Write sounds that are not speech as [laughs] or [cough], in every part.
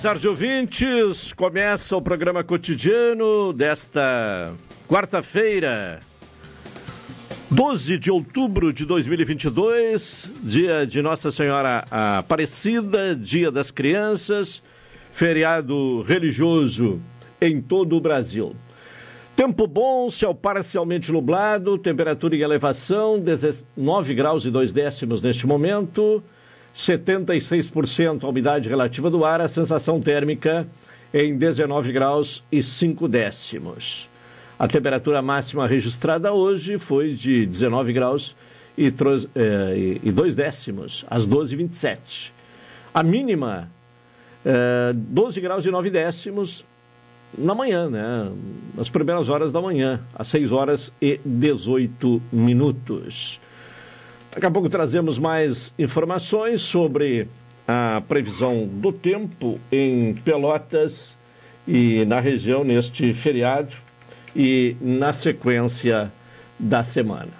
Tarde, ouvintes. Começa o programa cotidiano desta quarta-feira, 12 de outubro de 2022, dia de Nossa Senhora Aparecida, dia das crianças, feriado religioso em todo o Brasil. Tempo bom, céu parcialmente nublado, temperatura em elevação, 19 graus e 2 décimos neste momento. 76% a umidade relativa do ar, a sensação térmica em 19 graus e 5 décimos. A temperatura máxima registrada hoje foi de 19 graus e, eh, e 2 décimos, às 12h27. A mínima, eh, 12 graus e 9 décimos na manhã, né? nas primeiras horas da manhã, às 6 horas e 18 minutos. Daqui a pouco trazemos mais informações sobre a previsão do tempo em Pelotas e na região neste feriado e na sequência da semana.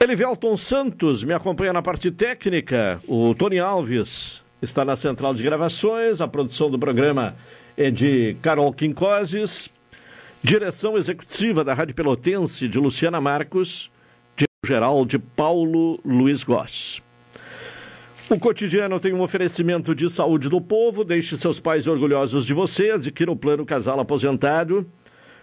Elivelton Santos me acompanha na parte técnica, o Tony Alves está na central de gravações, a produção do programa é de Carol Quincoses, direção executiva da Rádio Pelotense de Luciana Marcos geral de Paulo Luiz Goss. O cotidiano tem um oferecimento de saúde do povo. Deixe seus pais orgulhosos de você. Adquira o plano Casal Aposentado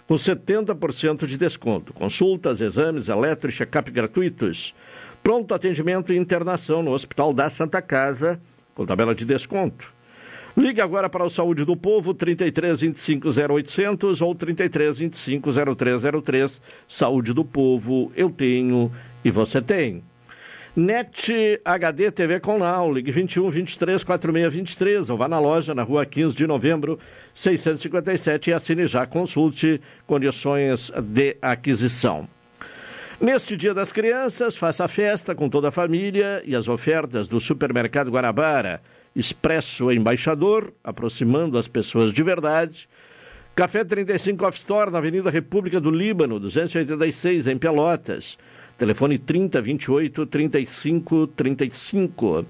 com 70% de desconto. Consultas, exames, eletro e check-up gratuitos. Pronto atendimento e internação no Hospital da Santa Casa com tabela de desconto. Ligue agora para o Saúde do Povo, 33 25 0800 ou 33 25 0303. Saúde do Povo, eu tenho e você tem. NET HD TV com Now, ligue 21 23 46 23 ou vá na loja na rua 15 de novembro 657 e assine já, consulte condições de aquisição. Neste Dia das Crianças, faça a festa com toda a família e as ofertas do Supermercado Guanabara, Expresso Embaixador, aproximando as pessoas de verdade. Café 35 Off Store, na Avenida República do Líbano, 286, em Pelotas. Telefone 3028 35 35.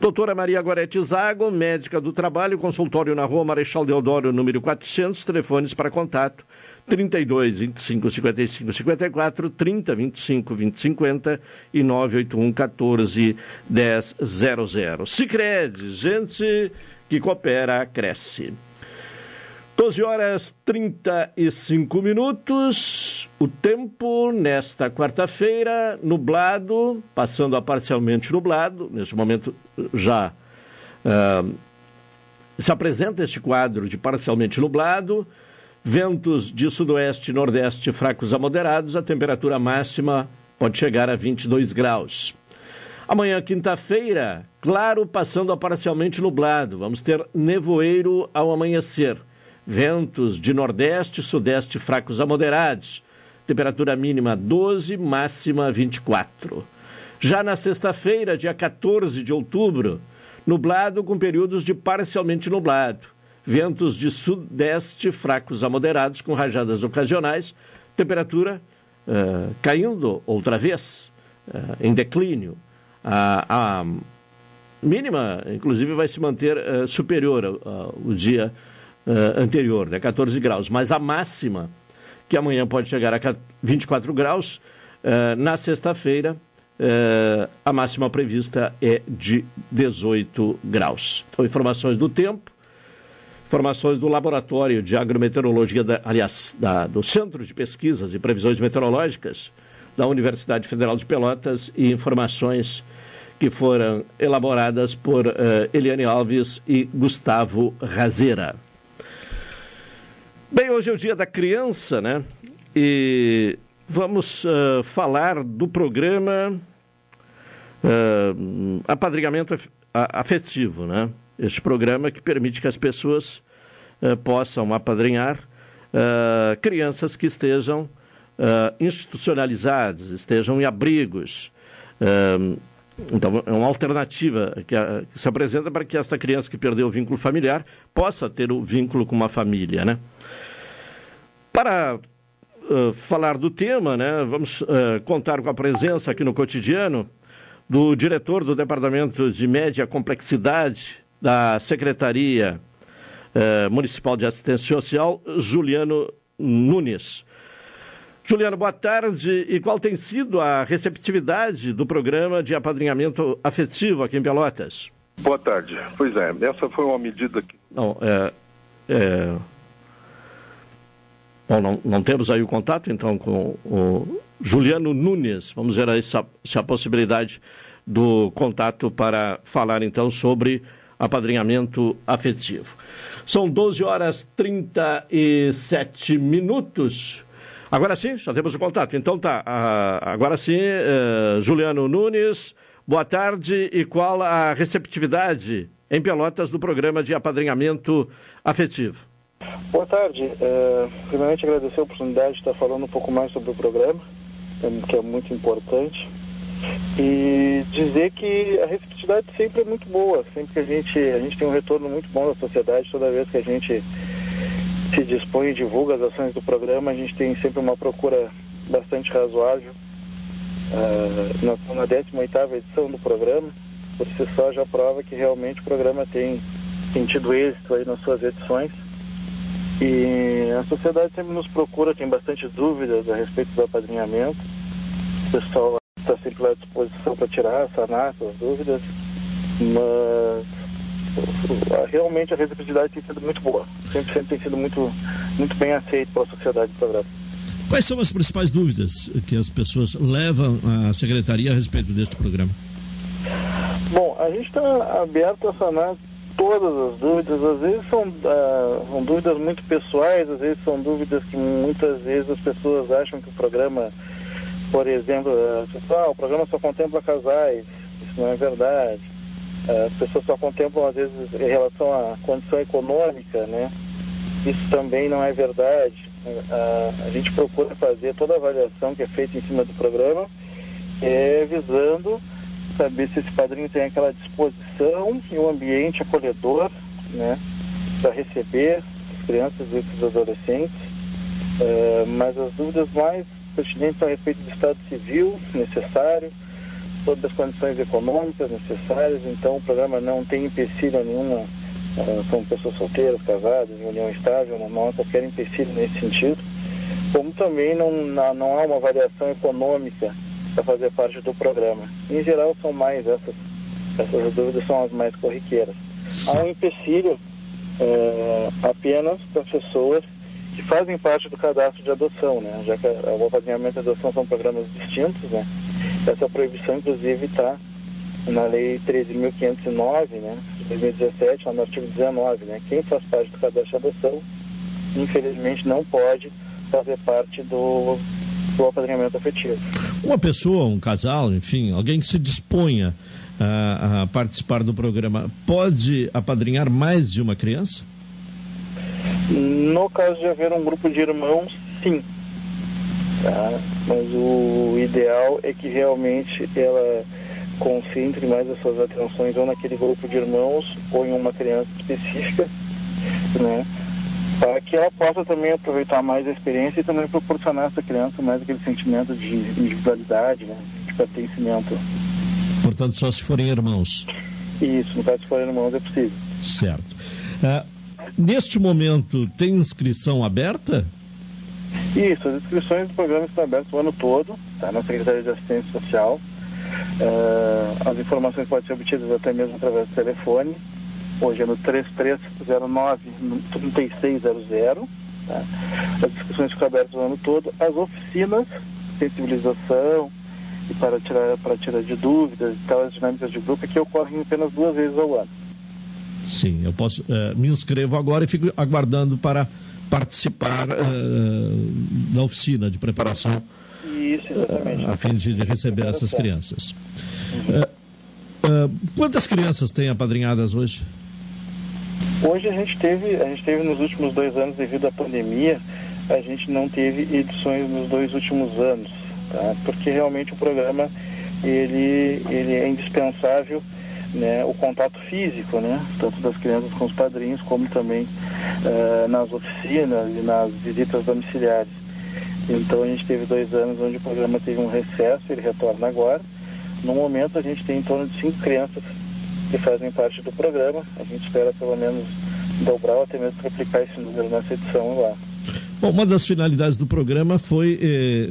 Doutora Maria Gorete Zago, médica do trabalho, consultório na rua Marechal Deodoro, número 400, telefones para contato 32 25 55 54, 30 25 20 50 e 981 14 10 00. Sicredi, gente que coopera, cresce. 12 horas 35 minutos. O tempo nesta quarta-feira, nublado, passando a parcialmente nublado. Neste momento já uh, se apresenta este quadro de parcialmente nublado. Ventos de sudoeste e nordeste fracos a moderados. A temperatura máxima pode chegar a 22 graus. Amanhã, quinta-feira, claro, passando a parcialmente nublado. Vamos ter nevoeiro ao amanhecer ventos de nordeste e sudeste fracos a moderados, temperatura mínima 12, máxima 24. Já na sexta-feira, dia 14 de outubro, nublado com períodos de parcialmente nublado, ventos de sudeste fracos a moderados com rajadas ocasionais, temperatura uh, caindo outra vez, uh, em declínio. A, mínima, inclusive, vai se manter uh, superior ao, dia anterior, né, 14 graus, mas a máxima que amanhã pode chegar a 24 graus. Na sexta-feira, a máxima prevista é de 18 graus. Então, informações do tempo, informações do Laboratório de Agrometeorologia, da, aliás, da, do Centro de Pesquisas e Previsões Meteorológicas da Universidade Federal de Pelotas e informações que foram elaboradas por uh, Eliane Alves e Gustavo Razeira. Bem, hoje é o dia da criança, né? E vamos uh, falar do programa uh, Afetivo, né? Este programa que permite que as pessoas uh, possam apadrinhar crianças que estejam institucionalizadas, estejam em abrigos. Então, é uma alternativa que, a, que, se apresenta para que esta criança que perdeu o vínculo familiar possa ter o vínculo com uma família, né? Para uh, falar do tema, né, vamos uh, contar com a presença aqui no cotidiano do diretor do Departamento de Média Complexidade da Secretaria uh, Municipal de Assistência Social, Juliano Nunes. Juliano, boa tarde. E qual tem sido a receptividade do programa de apadrinhamento afetivo aqui em Pelotas? Boa tarde. Pois é, essa foi uma medida que. Não, é, é... Bom, não, não temos aí o contato, então, com o Juliano Nunes. Vamos ver aí se a possibilidade do contato para falar, então, sobre apadrinhamento afetivo. São 12 horas 37 minutos. Agora sim, já temos o contato. Então tá, agora sim, uh, Juliano Nunes, boa tarde. E qual a receptividade em Pelotas do programa de apadrinhamento afetivo? Boa tarde. Uh, primeiramente agradecer a oportunidade de estar falando um pouco mais sobre o programa, que é muito importante. E dizer que a receptividade sempre é muito boa, sempre que a gente, a gente tem um retorno muito bom da sociedade toda vez que a gente se dispõe e divulga as ações do programa, a gente tem sempre uma procura bastante razoável. Uh, nós na 18ª edição do programa, por si só já prova que realmente o programa tem, tem tido êxito aí nas suas edições. E a sociedade sempre nos procura, tem bastante dúvidas a respeito do apadrinhamento. O pessoal está sempre à disposição para tirar, sanar essas dúvidas, mas realmente a reciprocidade tem sido muito boa. Sempre, sempre tem sido muito, muito bem aceito pela sociedade do programa. Quais são as principais dúvidas que as pessoas levam à secretaria a respeito deste programa? Bom, a gente está aberto a sanar todas as dúvidas. Às vezes são, uh, são dúvidas muito pessoais, às vezes são dúvidas que muitas vezes as pessoas acham que o programa, por exemplo, uh, ah, o programa só contempla casais. Isso não é verdade as pessoas só contemplam, às vezes, em relação à condição econômica, né? Isso também não é verdade. A, a gente procura fazer toda a avaliação que é feita em cima do programa, é, visando saber se esse padrinho tem aquela disposição e um ambiente acolhedor, né? Para receber as crianças e os adolescentes. Uh, mas as dúvidas mais pertinentes a respeito do estado civil necessário, todas as condições econômicas necessárias, então o programa não tem empecilho nenhuma, uh, são pessoas solteiras, casadas, em união estável, não há qualquer empecilho nesse sentido, como também não, não há uma variação econômica para fazer parte do programa. Em geral, são mais essas, essas dúvidas são as mais corriqueiras. Há um empecilho uh, apenas para pessoas que fazem parte do cadastro de adoção, né? já que o acompanhamento e a adoção são programas distintos, né? Essa proibição, inclusive, está na Lei 13.509, né, de 2017, no artigo 19. Né, quem faz parte do cadastro de adoção, infelizmente, não pode fazer parte do, do apadrinhamento afetivo. Uma pessoa, um casal, enfim, alguém que se disponha a, a participar do programa, pode apadrinhar mais de uma criança? No caso de haver um grupo de irmãos, sim. Tá? Mas o ideal é que realmente ela concentre mais as suas atenções ou naquele grupo de irmãos ou em uma criança específica, né? Para que ela possa também aproveitar mais a experiência e também proporcionar a essa criança mais aquele sentimento de individualidade, né? de pertencimento. Portanto, só se forem irmãos. Isso, no caso se forem irmãos é possível. Certo. Uh, neste momento, tem inscrição aberta? Isso, as inscrições do programa estão abertas o ano todo, tá? Na Secretaria de Assistência Social. Uh, as informações podem ser obtidas até mesmo através do telefone. Hoje é no 3309 3600. Tá? As inscrições ficam abertas o ano todo. As oficinas, sensibilização e para tirar, para tirar de dúvidas e tal, as dinâmicas de grupo, que ocorrem apenas duas vezes ao ano. Sim, eu posso uh, me inscrevo agora e fico aguardando para participar uh, da oficina de preparação. Isso, exatamente. Uh, a fim de, de receber essas crianças. Uhum. quantas crianças tem apadrinhadas hoje? Hoje a gente teve, a gente teve nos últimos dois anos, devido à pandemia, a gente não teve edições nos dois últimos anos, tá? porque realmente o programa ele, ele é indispensável né, o contato físico, né, tanto das crianças com os padrinhos, como também uh, nas oficinas e nas visitas domiciliares. Então a gente teve dois anos onde o programa teve um recesso, ele retorna agora. No momento a gente tem em torno de cinco crianças que fazem parte do programa. A gente espera pelo menos dobrar ou até mesmo triplicar esse número nessa edição lá. Bom, uma das finalidades do programa foi eh,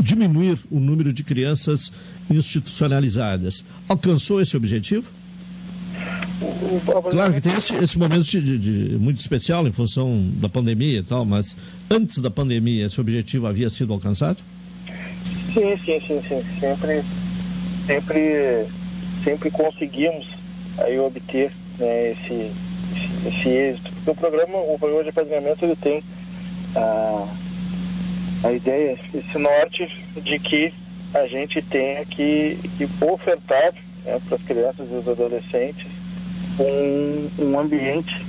diminuir o número de crianças institucionalizadas. Alcançou esse objetivo? Claro que tem esse, esse momento de, de, muito especial em função da pandemia e tal, mas antes da pandemia esse objetivo havia sido alcançado? Sim, sim, sim, sim. Sempre, sempre, sempre conseguimos aí obter né, esse, esse, esse, êxito. Porque o programa, o programa de apadrinhamento, ele tem a, a ideia, esse norte de que a gente tenha que, que ofertar né, para as crianças e os adolescentes um, um ambiente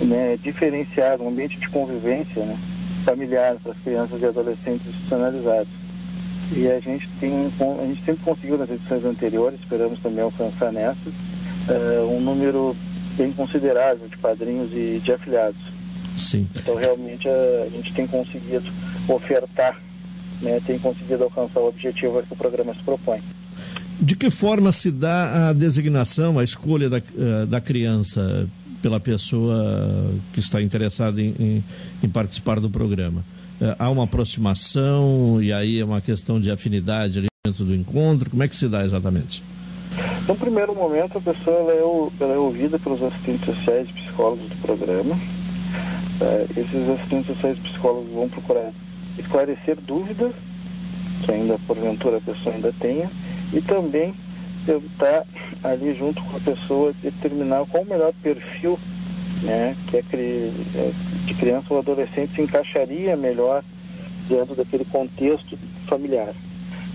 né, diferenciado, um ambiente de convivência né, familiar para as crianças e adolescentes institucionalizados. E a gente tem a gente sempre conseguiu nas edições anteriores, esperamos também alcançar nessas, uh, um número bem considerável de padrinhos e de afiliados. Sim. Então realmente a, a gente tem conseguido ofertar né, tem conseguido alcançar o objetivo que o programa se propõe. De que forma se dá a designação, a escolha da, eh, da criança pela pessoa que está interessada em, em, em participar do programa? Eh, há uma aproximação e aí é uma questão de afinidade ali dentro do encontro? Como é que se dá exatamente? No primeiro momento, a pessoa ela é, ela é ouvida pelos assistentes sociais e psicólogos do programa. Eh, esses assistentes sociais e psicólogos vão procurar esclarecer dúvidas que ainda porventura a pessoa ainda tenha e também tentar ali junto com a pessoa determinar qual o melhor perfil né, que é de criança ou adolescente se encaixaria melhor dentro daquele contexto familiar.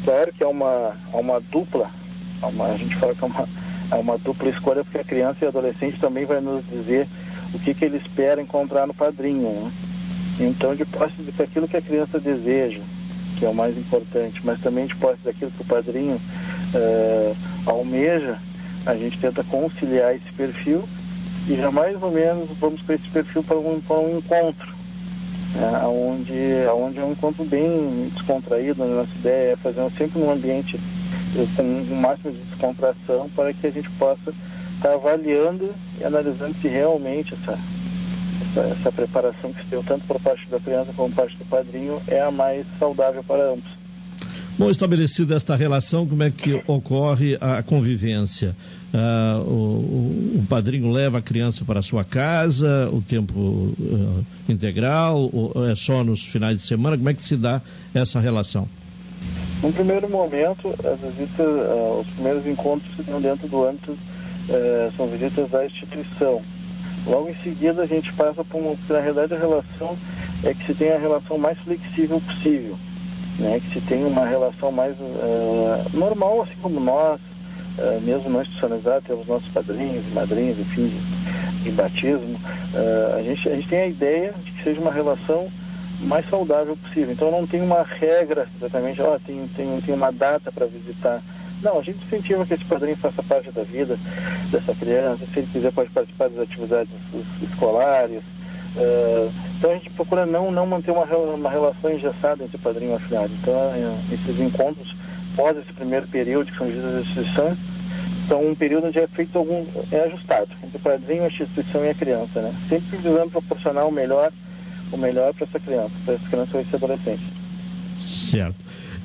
Claro que é uma, é uma dupla, é uma, a gente fala que é uma, é uma dupla escolha porque a criança e adolescente também vai nos dizer o que, que ele espera encontrar no padrinho. Né? Então, de posse daquilo que a criança deseja, que é o mais importante, mas também de posse daquilo que o padrinho uh, almeja, a gente tenta conciliar esse perfil e já mais ou menos vamos com esse perfil para um, para um encontro, né, onde, onde é um encontro bem descontraído. A nossa ideia é fazer sempre num ambiente eh, com o máximo de descontração para que a gente possa estar avaliando e analisando se realmente essa essa, preparação que se deu tanto por parte da criança como por parte do padrinho é a mais saudável para ambos. Bom, estabelecida esta relação, como é que ocorre a convivência? Uh, o, o, padrinho leva a criança para a sua casa, o tempo uh, integral, ou é só nos finais de semana? Como é que se dá essa relação? No primeiro momento, as visitas, uh, os primeiros encontros se dão dentro do âmbito, eh, são visitas da instituição. Logo em seguida a gente passa por uma, na realidade a relação é que se tem a relação mais flexível possível, né? Que se tem uma relação mais uh, normal, assim como nós, uh, mesmo não institucionalizado, temos nossos padrinhos madrinhas, enfim, de, de batismo, uh, a, gente, a gente tem a ideia de que seja uma relação mais saudável possível. Então não tem uma regra exatamente, oh, tem, tem, tem uma data para visitar não, a gente incentiva que esse padrinho faça parte da vida dessa criança, se ele quiser pode participar das atividades escolares. Uh, então a gente procura não, não manter uma, uma relação engessada entre padrinho e afiliado. Então uh, esses encontros, pós esse primeiro período, que são visitas da instituição, são um período onde é feito algum, é ajustado entre o padrinho, a instituição e a criança, né? Sempre visando proporcionar o melhor o melhor para essa criança, para essa criança ou esse adolescente. Certo.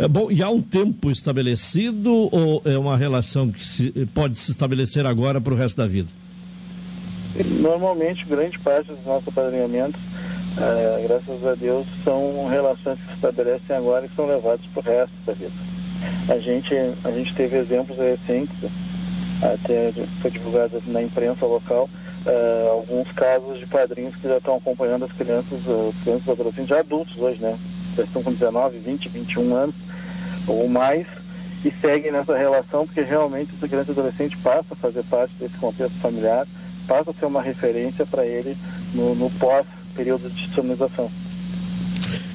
É, bom, e há um tempo estabelecido ou é uma relação que se, pode se estabelecer agora para o resto da vida? Normalmente, grande parte dos nossos apadrinhamentos, é, graças a Deus, são relações que se estabelecem agora e são levadas para o resto da vida. A gente, a gente teve exemplos recentes, até foi divulgado na imprensa local, uh, alguns casos de padrinhos que já estão acompanhando as crianças, uh, crianças adolescentes, já adultos hoje, né? Já estão com 19, 20, 21 anos ou mais e seguem nessa relação porque realmente essa criança e adolescente passa a fazer parte desse contexto familiar, passa a ser uma referência para ele no, no pós-período de institucionalização.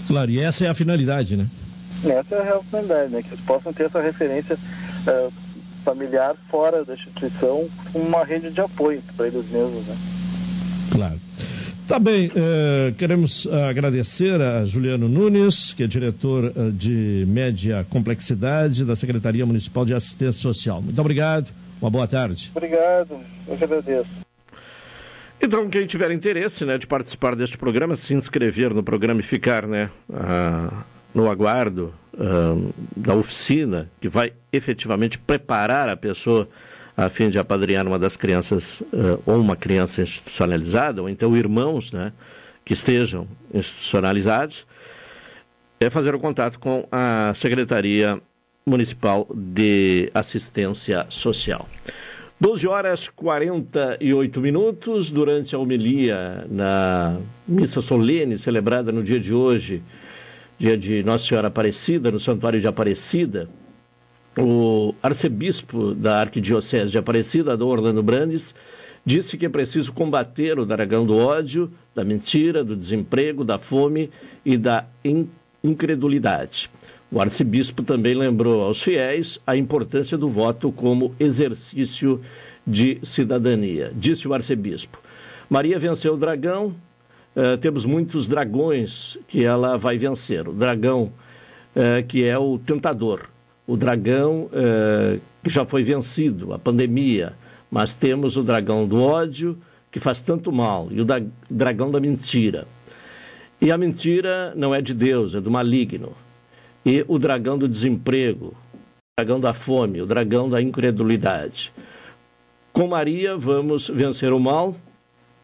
Claro, e essa é a finalidade, né? Essa é a finalidade, né? Que eles possam ter essa referência uh, familiar fora da instituição, uma rede de apoio para eles mesmos, né? Claro. Tá bem, eh, queremos agradecer a Juliano Nunes, que é diretor eh, de média complexidade da Secretaria Municipal de Assistência Social. Muito obrigado, uma boa tarde. Obrigado, eu que agradeço. Então, quem tiver interesse né, de participar deste programa, se inscrever no programa e ficar né, no aguardo uh, da oficina que vai efetivamente preparar a pessoa a fim de apadrinhar uma das crianças uh, ou uma criança institucionalizada, ou então irmãos né, que estejam institucionalizados, é fazer o contato com a Secretaria Municipal de Assistência Social. 12 horas 48 minutos, durante a homilia na missa solene celebrada no dia de hoje dia de Nossa Senhora Aparecida, no Santuário de Aparecida, o arcebispo da Arquidiocese de Aparecida, Dom Orlando Brandes, disse que é preciso combater o dragão do ódio, da mentira, do desemprego, da fome e da incredulidade. O arcebispo também lembrou aos fiéis a importância do voto como exercício de cidadania. Disse o arcebispo: Maria venceu o dragão, Uh, temos muitos dragões que ela vai vencer. O dragão uh, que é o tentador, o dragão uh, que já foi vencido, a pandemia, mas temos o dragão do ódio que faz tanto mal e o da dragão da mentira. E a mentira não é de Deus, é do maligno. E o dragão do desemprego, o dragão da fome, o dragão da incredulidade. Com Maria vamos vencer o mal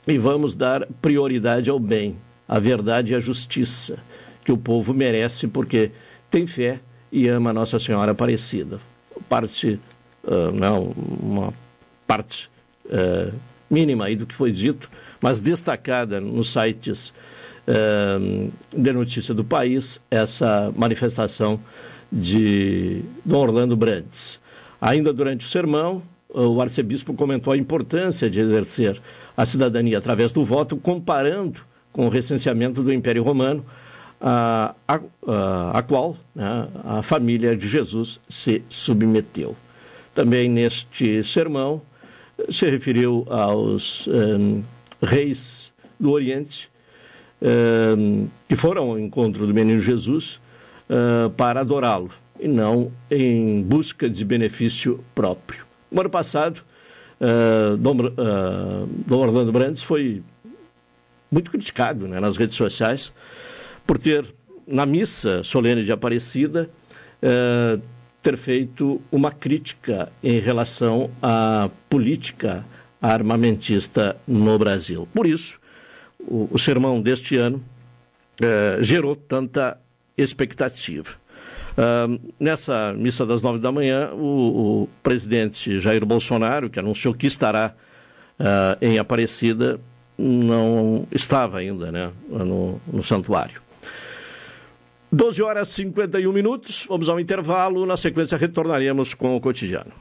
e vamos dar prioridade ao bem, à verdade e à justiça que o povo merece porque tem fé e ama Nossa Senhora Aparecida. Parte, uh, não, uma parte uh, mínima aí do que foi dito, mas destacada nos sites uh, de notícia do país, essa manifestação de Dom Orlando Brandes. Ainda durante o sermão, o arcebispo comentou a importância de exercer a cidadania através do voto, comparando com o recenseamento do Império Romano, a, a, a, qual né, a família de Jesus se submeteu. Também neste sermão se referiu aos um, reis do Oriente um, que foram ao encontro do menino Jesus uh, para adorá-lo e não em busca de benefício próprio. No ano passado, uh, Dom, uh, Dom Orlando Brandes foi muito criticado né, nas redes sociais por ter, na missa solene de Aparecida, uh, ter feito uma crítica em relação à política armamentista no Brasil. Por isso, o, o sermão deste ano uh, gerou tanta expectativa. Uh, nessa missa das nove da manhã, o, o, presidente Jair Bolsonaro, que anunciou que estará uh, em Aparecida, não estava ainda né, no, no santuário. 12 horas e 51 minutos, vamos ao intervalo. Na sequência, retornaremos com o cotidiano.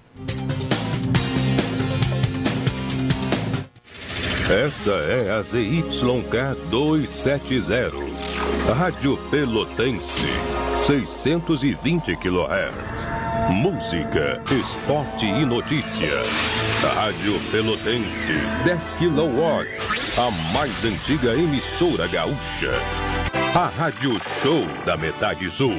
Esta é a ZYK 270, Rádio Pelotense. 620 kHz. Música, esporte e notícia. Rádio Pelotense, 10 kW. A mais antiga emissora gaúcha. A Rádio Show da Metade Sul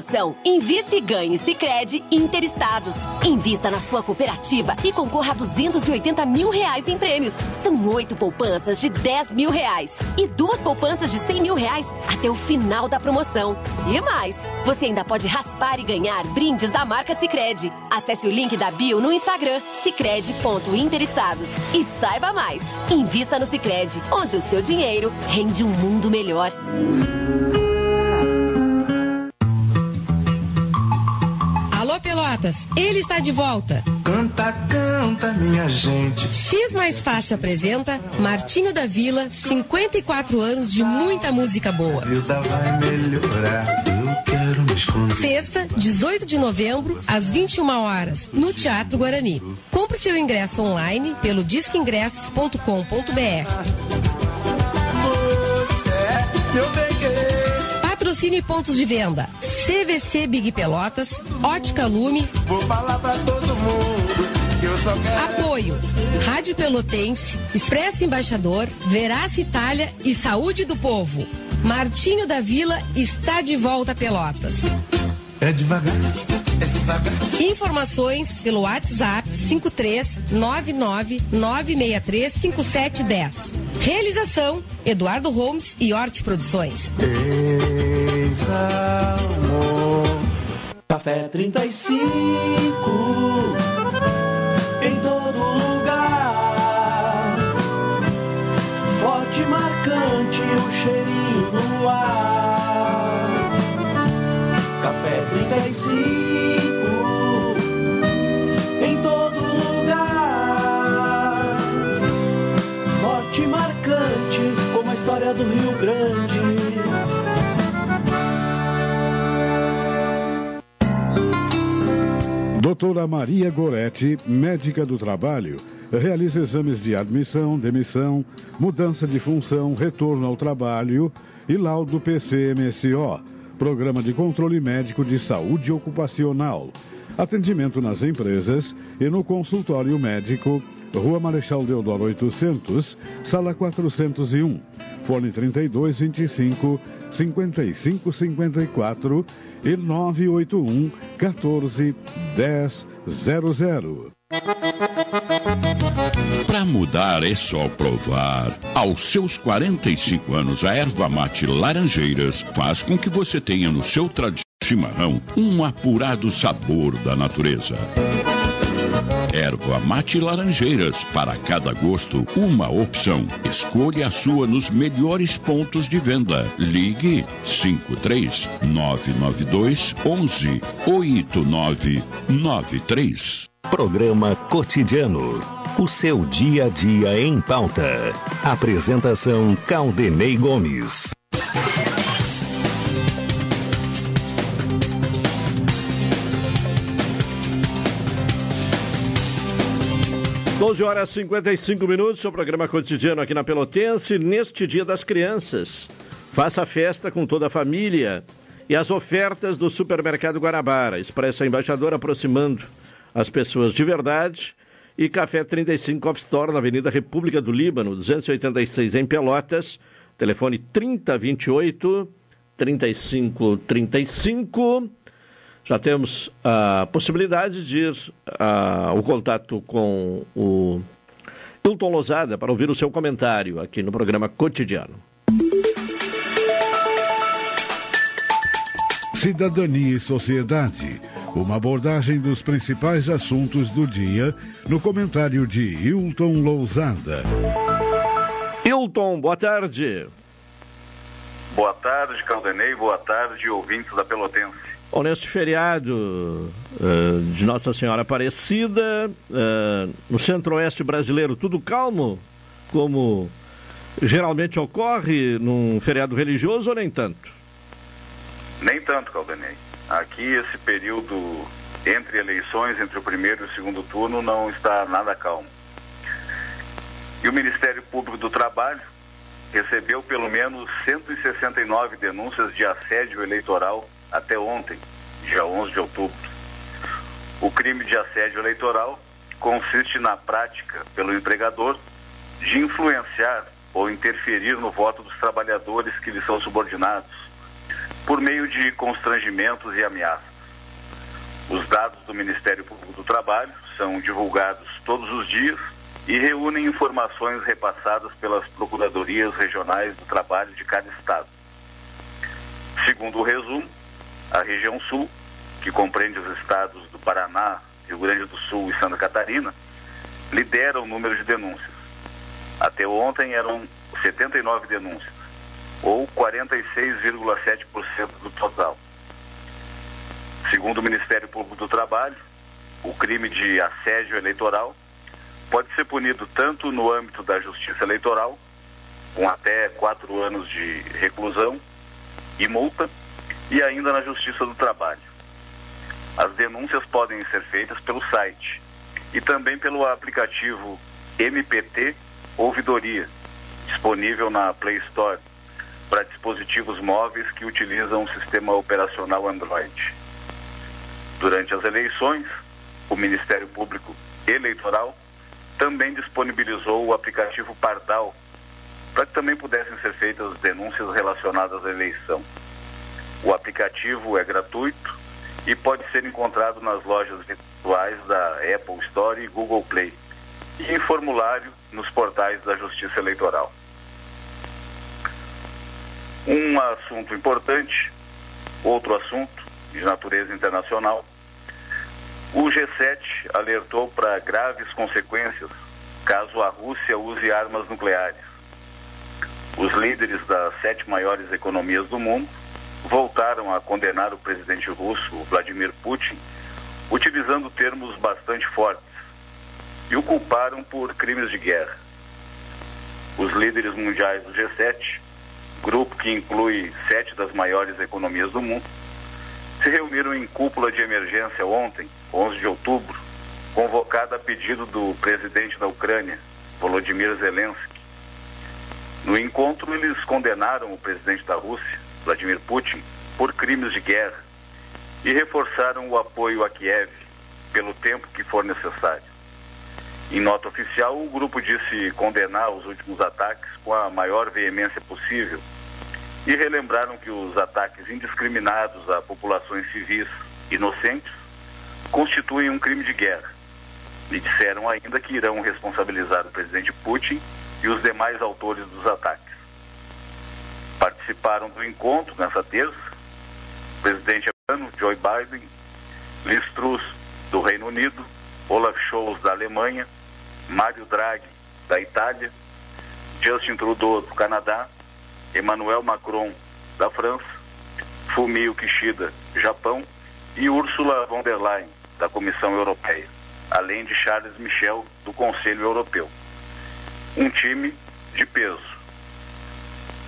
promoção Invista e Ganhe Sicredi Interestados. Invista na sua cooperativa e concorra a 280 mil reais em prêmios. São oito poupanças de 10 mil reais e duas poupanças de 100 mil reais até o final da promoção. E mais, você ainda pode raspar e ganhar brindes da marca Sicredi. Acesse o link da bio no Instagram sicredi.interestados e saiba mais. Invista no Sicredi, onde o seu dinheiro rende um mundo melhor. Alô Pelotas, ele está de volta. Canta, canta, minha gente. X Mais Fácil apresenta Martinho da Vila, 54 anos de muita música boa. A vida vai melhorar. Eu quero me esconder. Sexta, 18 de novembro, às 21 horas, no Teatro Guarani. Compre seu ingresso online pelo disqueingressos.com.br. Você é meu bem querer. Patrocínio e pontos de venda. CVC Big Pelotas, Ótica Lume, Vou falar pra todo mundo que eu só quero. Apoio. Rádio Pelotense, Expresso Embaixador, Veraça Itália e Saúde do Povo. Martinho da Vila está de volta a Pelotas. É devagar, é devagar. Informações pelo WhatsApp 53999635710. Realização Eduardo Holmes e Horti Produções. Ex-amor. Café 35 em todo Café 35 em todo lugar. Forte, marcante, como a história do Rio Grande. Doutora Maria Goretti, médica do trabalho, realiza exames de admissão, demissão, mudança de função, retorno ao trabalho e laudo PCMSO, Programa de Controle Médico de Saúde Ocupacional. Atendimento nas empresas e no consultório médico, Rua Marechal Deodoro 800, Sala 401, Fone 3225 5554 e 981 14 1000. Para mudar é só provar. Aos seus 45 anos, a erva mate Laranjeiras faz com que você tenha no seu tradicional chimarrão um apurado sabor da natureza. Erva mate Laranjeiras, para cada gosto, uma opção. Escolha a sua nos melhores pontos de venda. Ligue 53 992 11 8993. Programa Cotidiano. O seu dia a dia em pauta. Apresentação Caldenei Gomes. 12 horas e 55 minutos, seu programa cotidiano aqui na Pelotense, neste Dia das Crianças. Faça a festa com toda a família e as ofertas do Supermercado Guarabara, Expressa Embaixador aproximando as pessoas de verdade e Café 35 Off Store na Avenida República do Líbano, 286 em Pelotas, telefone 3028 3535. Já temos a possibilidade de ir ao contato com o Hilton Lozada para ouvir o seu comentário aqui no programa cotidiano. Cidadania e Sociedade. Uma abordagem dos principais assuntos do dia no comentário de Hilton Lousada. Hilton, boa tarde. Boa tarde, Caldenei. Boa tarde, ouvintes da Pelotense. Bom, neste feriado uh, de Nossa Senhora Aparecida, uh, no centro-oeste brasileiro, tudo calmo, como geralmente ocorre num feriado religioso ou nem tanto? Nem tanto, Caldenei. Aqui, esse período entre eleições, entre o primeiro e o segundo turno, não está nada calmo. E o Ministério Público do Trabalho recebeu pelo menos 169 denúncias de assédio eleitoral até ontem, dia 11 de outubro. O crime de assédio eleitoral consiste na prática pelo empregador de influenciar ou interferir no voto dos trabalhadores que lhe são subordinados, por meio de constrangimentos e ameaças. Os dados do Ministério Público do Trabalho são divulgados todos os dias e reúnem informações repassadas pelas procuradorias regionais do trabalho de cada estado. Segundo o resumo, a região sul, que compreende os estados do Paraná, Rio Grande do Sul e Santa Catarina, lidera o número de denúncias. Até ontem eram 79 denúncias, ou 46,7% do total. Segundo o Ministério Público do Trabalho, o crime de assédio eleitoral pode ser punido tanto no âmbito da justiça eleitoral, com até quatro anos de reclusão e multa, e ainda na justiça do trabalho. As denúncias podem ser feitas pelo site e também pelo aplicativo MPT Ouvidoria, disponível na Play Store para dispositivos móveis que utilizam o sistema operacional Android. Durante as eleições, o Ministério Público Eleitoral também disponibilizou o aplicativo Pardal para que também pudessem ser feitas denúncias relacionadas à eleição. O aplicativo é gratuito e pode ser encontrado nas lojas virtuais da Apple Store e Google Play e em formulário nos portais da Justiça Eleitoral. Um assunto importante, outro assunto de natureza internacional, o G7 alertou para graves consequências caso a Rússia use armas nucleares. Os líderes das sete maiores economias do mundo voltaram a condenar o presidente russo, Vladimir Putin, utilizando termos bastante fortes, e o culparam por crimes de guerra. Os líderes mundiais do G7, grupo que inclui sete das maiores economias do mundo, se reuniram em cúpula de emergência ontem, 11 de outubro, convocada a pedido do presidente da Ucrânia, Volodymyr Zelensky. No encontro, eles condenaram o presidente da Rússia, Vladimir Putin, por crimes de guerra e reforçaram o apoio a Kiev pelo tempo que for necessário. Em nota oficial, o grupo disse condenar os últimos ataques com a maior veemência possível e relembraram que os ataques indiscriminados a populações civis inocentes constituem um crime de guerra. E disseram ainda que irão responsabilizar o presidente Putin e os demais autores dos ataques. Participaram do encontro nessa terça o presidente americano Joe Biden, Liz Truss do Reino Unido, Olaf Scholz da Alemanha, Mário Draghi da Itália, Justin Trudeau do Canadá, Emmanuel Macron da França, Fumio Kishida, Japão e Ursula von der Leyen da Comissão Europeia, além de Charles Michel do Conselho Europeu. Um time de peso.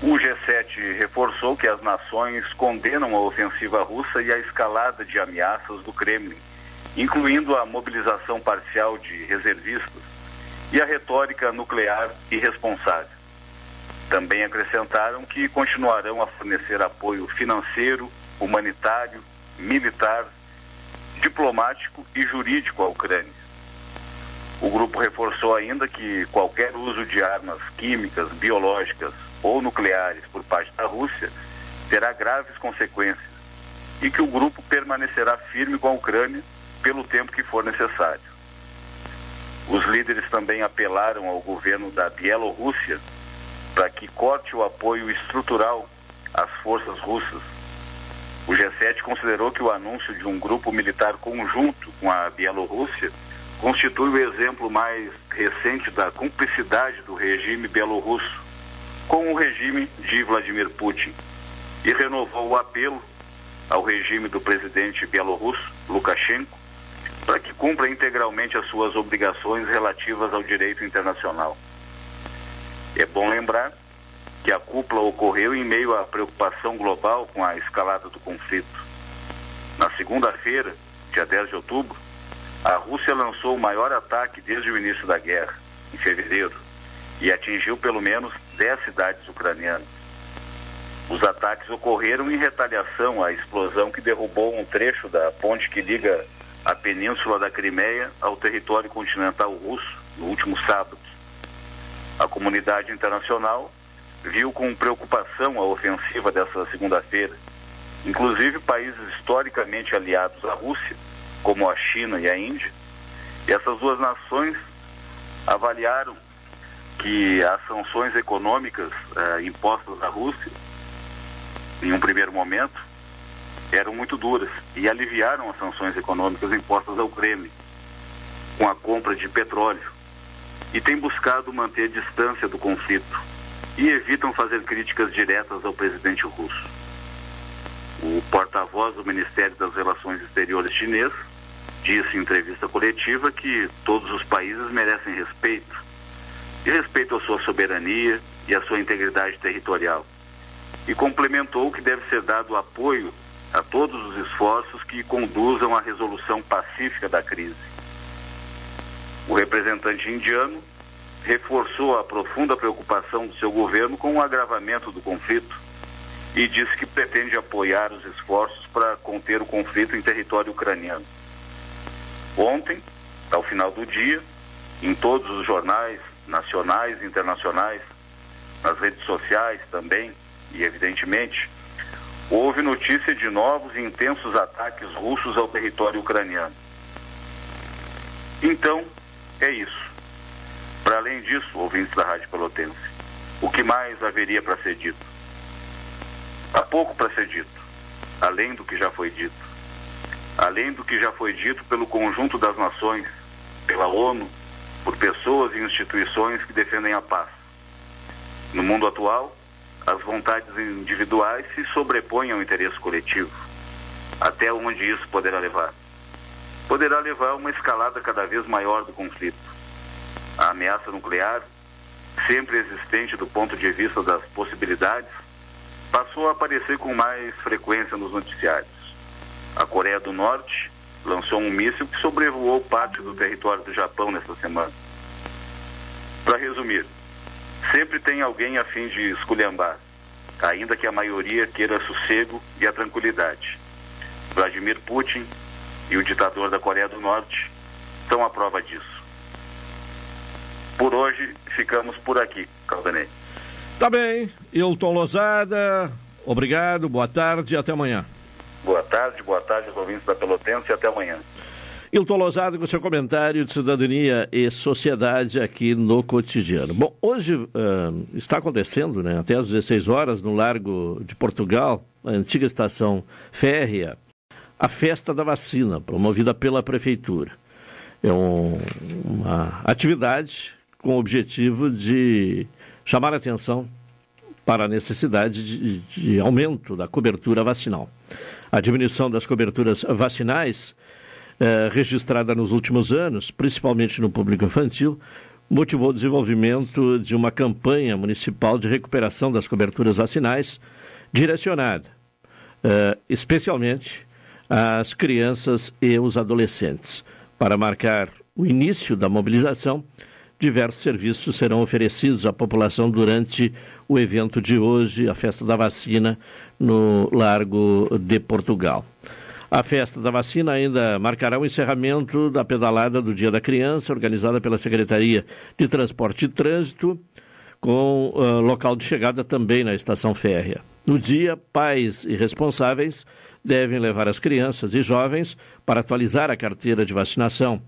O G7 reforçou que as nações condenam a ofensiva russa e a escalada de ameaças do Kremlin, incluindo a mobilização parcial de reservistas e a retórica nuclear irresponsável. Também acrescentaram que continuarão a fornecer apoio financeiro, humanitário, militar, diplomático e jurídico à Ucrânia. O grupo reforçou ainda que qualquer uso de armas químicas, biológicas ou nucleares por parte da Rússia terá graves consequências e que o grupo permanecerá firme com a Ucrânia pelo tempo que for necessário. Os líderes também apelaram ao governo da Bielorrússia para que corte o apoio estrutural às forças russas. O G7 considerou que o anúncio de um grupo militar conjunto com a Bielorrússia constitui o exemplo mais recente da cumplicidade do regime bielorrusso com o regime de Vladimir Putin e renovou o apelo ao regime do presidente bielorrusso, Lukashenko, para que cumpra integralmente as suas obrigações relativas ao direito internacional. É bom lembrar que a cúpula ocorreu em meio à preocupação global com a escalada do conflito. Na segunda-feira, dia 10 de outubro, a Rússia lançou o maior ataque desde o início da guerra, em fevereiro, e atingiu pelo menos 10 cidades ucranianas. Os ataques ocorreram em retaliação à explosão que derrubou um trecho da ponte que liga a península da Crimeia ao território continental russo no último sábado. A comunidade internacional viu com preocupação a ofensiva dessa segunda-feira inclusive países historicamente aliados à Rússia, como a China e a Índia. E essas duas nações avaliaram que as sanções econômicas eh, impostas à Rússia, em um primeiro momento, eram muito duras e aliviaram as sanções econômicas impostas ao Kremlin com a compra de petróleo e têm buscado manter distância do conflito e evitam fazer críticas diretas ao presidente russo. O porta-voz do Ministério das Relações Exteriores chinês disse em entrevista coletiva que todos os países merecem respeito e respeito à sua soberania e à sua integridade territorial. E complementou que deve ser dado apoio a todos os esforços que conduzam à resolução pacífica da crise. O representante indiano reforçou a profunda preocupação do seu governo com o agravamento do conflito e disse que pretende apoiar os esforços para conter o conflito em território ucraniano. Ontem, ao final do dia, em todos os jornais nacionais e internacionais, nas redes sociais também, e evidentemente, houve notícia de novos e intensos ataques russos ao território ucraniano. Então, é isso. Para além disso, ouvintes da Rádio Pelotense, o que mais haveria para ser dito? Há pouco para ser dito, além do que já foi dito. Além do que já foi dito pelo conjunto das nações, pela ONU, por pessoas e instituições que defendem a paz. No mundo atual, as vontades individuais se sobrepõem ao interesse coletivo. Até onde isso poderá levar? Poderá levar a uma escalada cada vez maior do conflito. A ameaça nuclear, sempre existente do ponto de vista das possibilidades, passou a aparecer com mais frequência nos noticiários. A Coreia do Norte lançou um míssil que sobrevoou parte do território do Japão nesta semana. Para resumir, sempre tem alguém a fim de esculhambar, ainda que a maioria queira sossego e a tranquilidade. Vladimir Putin e o ditador da Coreia do Norte são a prova disso. Por hoje, ficamos por aqui, Caldanei. Tá bem, Hilton Lozada, obrigado, boa tarde e até amanhã. Boa tarde, boa tarde aos ouvintes da Pelotense e até amanhã. Hilton Lozado com seu comentário de cidadania e sociedade aqui no cotidiano. Bom, hoje uh, está acontecendo, né, até às 16 horas, no Largo de Portugal, a antiga estação férrea, a festa da vacina, promovida pela Prefeitura. É um, uma atividade com o objetivo de chamar a atenção para a necessidade de, de aumento da cobertura vacinal. A diminuição das coberturas vacinais, eh, registrada nos últimos anos, principalmente no público infantil, motivou o desenvolvimento de uma campanha municipal de recuperação das coberturas vacinais, direcionada eh, especialmente às crianças e os adolescentes. Para marcar o início da mobilização, diversos serviços serão oferecidos à população durante o evento de hoje, a festa da vacina, no Largo de Portugal. A festa da vacina ainda marcará o encerramento da pedalada do Dia da Criança, organizada pela Secretaria de Transporte e Trânsito, com uh, local de chegada também na estação férrea. No dia, pais e responsáveis devem levar as crianças e jovens para atualizar a carteira de vacinação,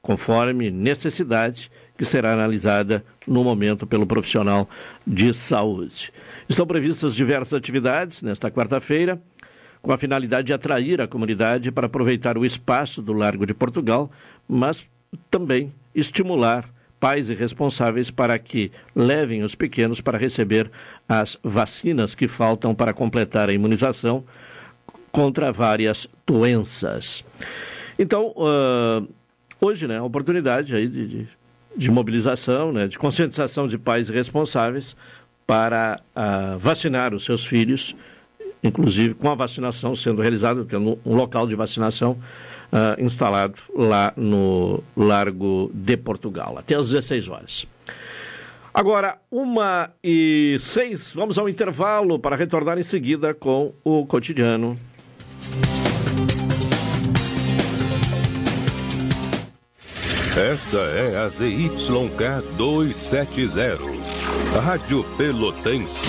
conforme necessidade que será analisada no momento pelo profissional de saúde. Estão previstas diversas atividades nesta quarta-feira, com a finalidade de atrair a comunidade para aproveitar o espaço do Largo de Portugal, mas também estimular pais e responsáveis para que levem os pequenos para receber as vacinas que faltam para completar a imunização contra várias doenças. Então, uh, hoje, né, a oportunidade aí de, de de mobilização, né, de conscientização de pais responsáveis para uh, vacinar os seus filhos, inclusive com a vacinação sendo realizada, tendo um local de vacinação uh, instalado lá no Largo de Portugal, até às 16 horas. Agora, uma e seis, vamos ao intervalo para retornar em seguida com o cotidiano. Esta é a ZYK 270, Rádio Pelotense,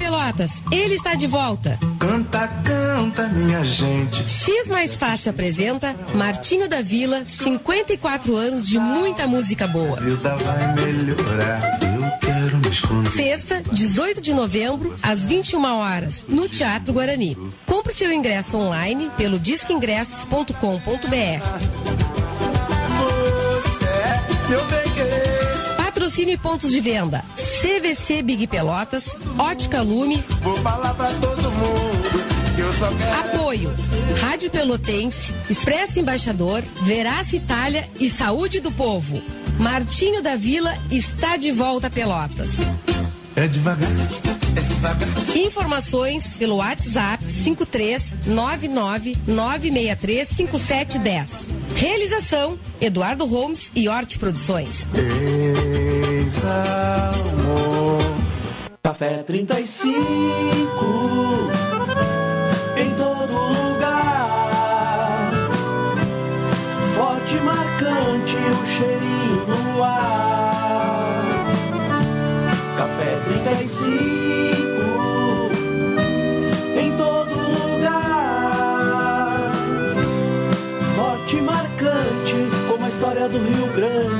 Pelotas, ele está de volta. Canta, canta, minha gente. X Mais Fácil apresenta Martinho da Vila, 54 anos de muita música boa. A vida vai melhorar. Eu quero me esconder. Sexta, 18 de novembro, às 21 horas, no Teatro Guarani. Compre seu ingresso online pelo disqueingressos.com.br. Você é meu bem. Patrocínio e pontos de venda. CVC Big Pelotas, Ótica Lume, Vou falar pra todo mundo. Apoio. Rádio Pelotense, Expresso Embaixador, Veraça Itália e Saúde do Povo. Martinho da Vila está de volta a Pelotas. É devagar, é devagar. Informações pelo WhatsApp 53999635710. Realização Eduardo Holmes e Horti Produções. Eis amor. Café 35 em todo lugar. Forte marcante o cheirinho no ar. Café 35 em todo lugar. Forte e marcante como a história do Rio Grande.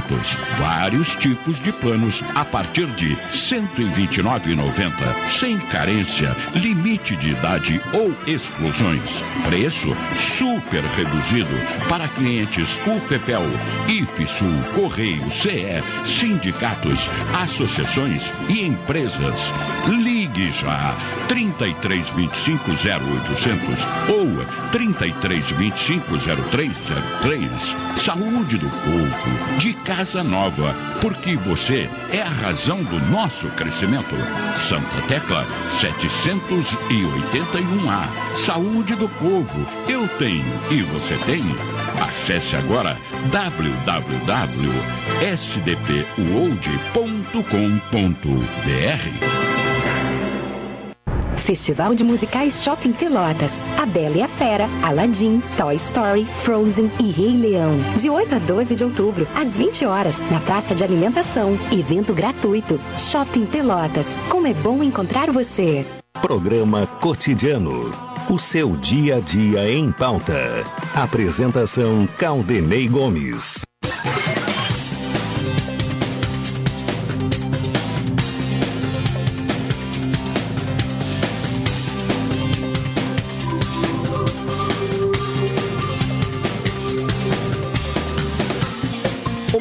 vários tipos de planos a partir de R$ 129,90, sem carência, limite de idade ou exclusões. Preço super reduzido para clientes UFPEL, IFSUL, Correio, CE, sindicatos, associações e empresas. Ligue já 3325 0800 ou 3325 0303. Saúde do povo, de casa nova, porque você é a razão do nosso crescimento. Santa Tecla 781A. Saúde do povo, eu tenho e você tem. Acesse agora www.sdpuold.com.br. Festival de Musicais Shopping Pelotas. A Bela e a Fera, Aladdin, Toy Story, Frozen e Rei Leão. De 8 a 12 de outubro, às 20 horas, na Praça de Alimentação. Evento gratuito. Shopping Pelotas. Como é bom encontrar você. Programa Cotidiano. O seu dia a dia em pauta. Apresentação Caldenei Gomes.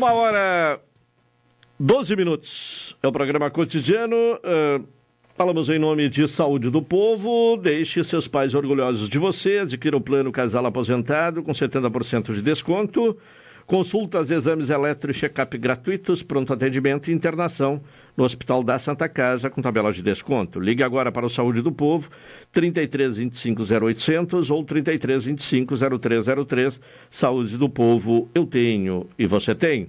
Uma hora 12 minutos. É o programa cotidiano. Uh, falamos em nome de Saúde do Povo. Deixe seus pais orgulhosos de você. Adquira o plano Casal Aposentado com 70% de desconto. Consultas, exames eletro e check-up gratuitos, pronto atendimento e internação no Hospital da Santa Casa com tabela de desconto. Ligue agora para o Saúde do Povo, 33 25 0800 ou 33 25 0303. Saúde do Povo, eu tenho e você tem.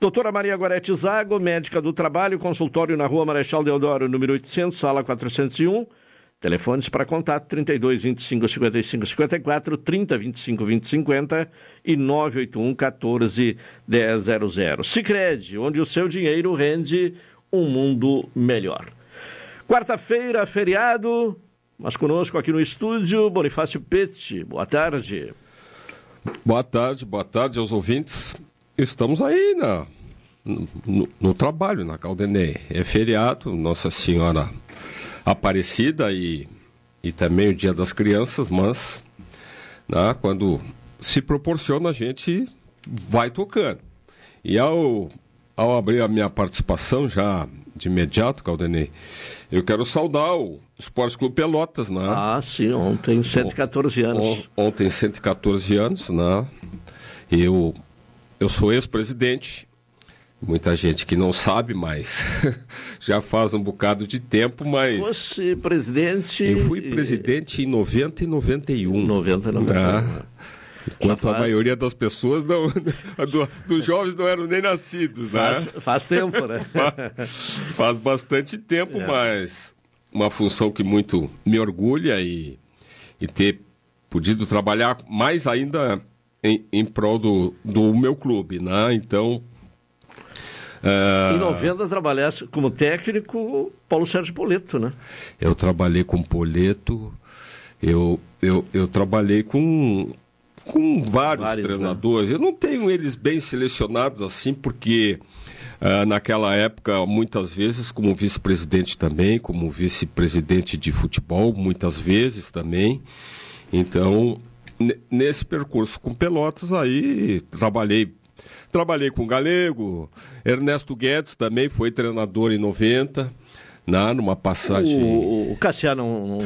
Doutora Maria Gorete Zago, médica do trabalho, consultório na rua Marechal Deodoro, número 800, sala 401. Telefones para contato 32 25 55 54, 30 25 20 50 e 981 14 100. Sicredi, onde o seu dinheiro rende um mundo melhor. Quarta-feira, feriado, mas conosco aqui no estúdio, Bonifácio Pete. Boa tarde. Boa tarde, boa tarde aos ouvintes. Estamos aí na, no, no trabalho, na Caldenei. É feriado, Nossa Senhora Aparecida e, e também o Dia das Crianças, mas né, quando se proporciona, a gente vai tocando. E ao, ao abrir a minha participação já de imediato, Caldenei, eu quero saudar o Esporte Clube Pelotas, né? Ah, sim, ontem 114 anos. Ontem 114 anos, né? Eu, eu sou ex-presidente Muita gente que não sabe, mas [laughs] já faz um bocado de tempo, mas... Você, presidente... Eu fui presidente em 90 e 91. 90 e 91. Ah, enquanto faz... a maioria das pessoas, não, [laughs] do, dos jovens não eram nem nascidos, né? Faz, faz tempo, né? [laughs] faz, faz bastante tempo, é. mas uma função que muito me orgulha e, e ter podido trabalhar mais ainda em, em prol do, do meu clube, né? Então Uh... Em 90 trabalhasse como técnico Paulo Sérgio Poleto, né? Eu trabalhei com Poleto, eu, eu, eu trabalhei com, com vários, vários né? treinadores. Né? Eu não tenho eles bem selecionados assim, porque uh, naquela época, muitas vezes, como vice-presidente também, como vice-presidente de futebol, muitas vezes também. Então, nesse percurso com Pelotas aí, trabalhei Trabalhei com Galego, Ernesto Guedes também foi treinador em 90. Na, numa passagem. O, o Cassiano.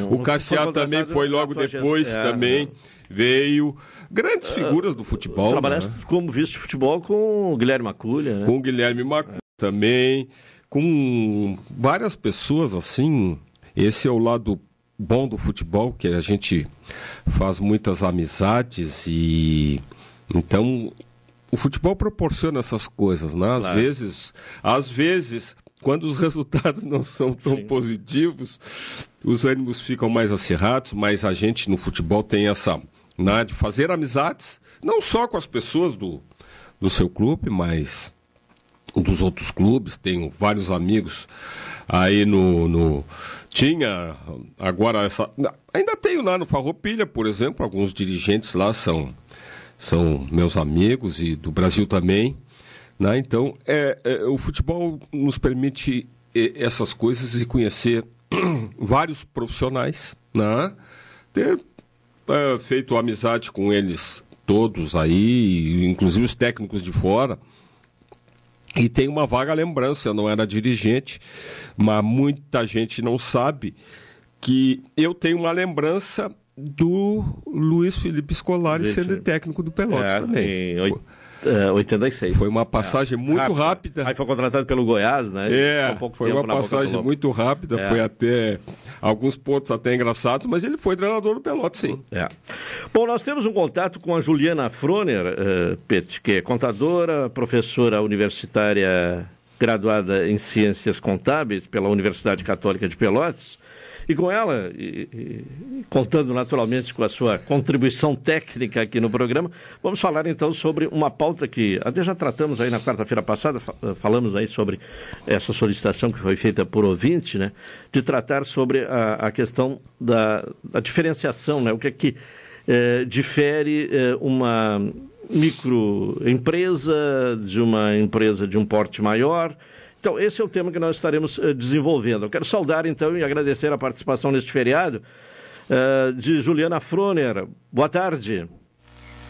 o Cassiano também foi logo depois, é, também. Veio. Grandes ah, figuras do futebol. Trabalhaste né? como vice de futebol com o Guilherme Maculha, né? Com o Guilherme Maculha também. Com várias pessoas assim. Esse é o lado bom do futebol, que a gente faz muitas amizades e. Então, o futebol proporciona essas coisas, né? Às claro. vezes, às vezes, quando os [laughs] resultados não são tão Sim. positivos, os ânimos ficam mais acirrados, mas a gente no futebol tem essa, né, de fazer amizades, não só com as pessoas do, do seu clube, mas dos outros clubes, tenho vários amigos aí no, no, tinha agora essa ainda tenho lá no Farroupilha, por exemplo, alguns dirigentes lá são são meus amigos e do Brasil também. Né? Então, é, é, o futebol nos permite essas coisas e conhecer [clears throat] vários profissionais, né? ter é, feito amizade com eles todos aí, inclusive os técnicos de fora. E tem uma vaga lembrança, eu não era dirigente, mas muita gente não sabe que eu tenho uma lembrança do Luiz Felipe Scolari Deixa... sendo técnico do Pelotas é, também. Em 86. Foi uma passagem é, muito rápida. rápida. Aí foi contratado pelo Goiás, né? É, foi uma passagem muito rápida, é. foi até alguns pontos até engraçados, mas ele foi treinador do Pelotas, sim. É. Bom, nós temos um contato com a Juliana Froner, uh, Pet, que é contadora, professora universitária graduada em Ciências Contábeis pela Universidade Católica de Pelotas. E com ela, e, e, contando naturalmente com a sua contribuição técnica aqui no programa, vamos falar então sobre uma pauta que até já tratamos aí na quarta-feira passada, falamos aí sobre essa solicitação que foi feita por ouvinte, né, de tratar sobre a, a questão da, da, diferenciação, né, o que é que é, difere é, uma microempresa de uma empresa de um porte maior, então, esse é o tema que nós estaremos uh, desenvolvendo. Eu quero saudar, então, e agradecer a participação neste feriado uh, de Juliana Froner. Boa tarde.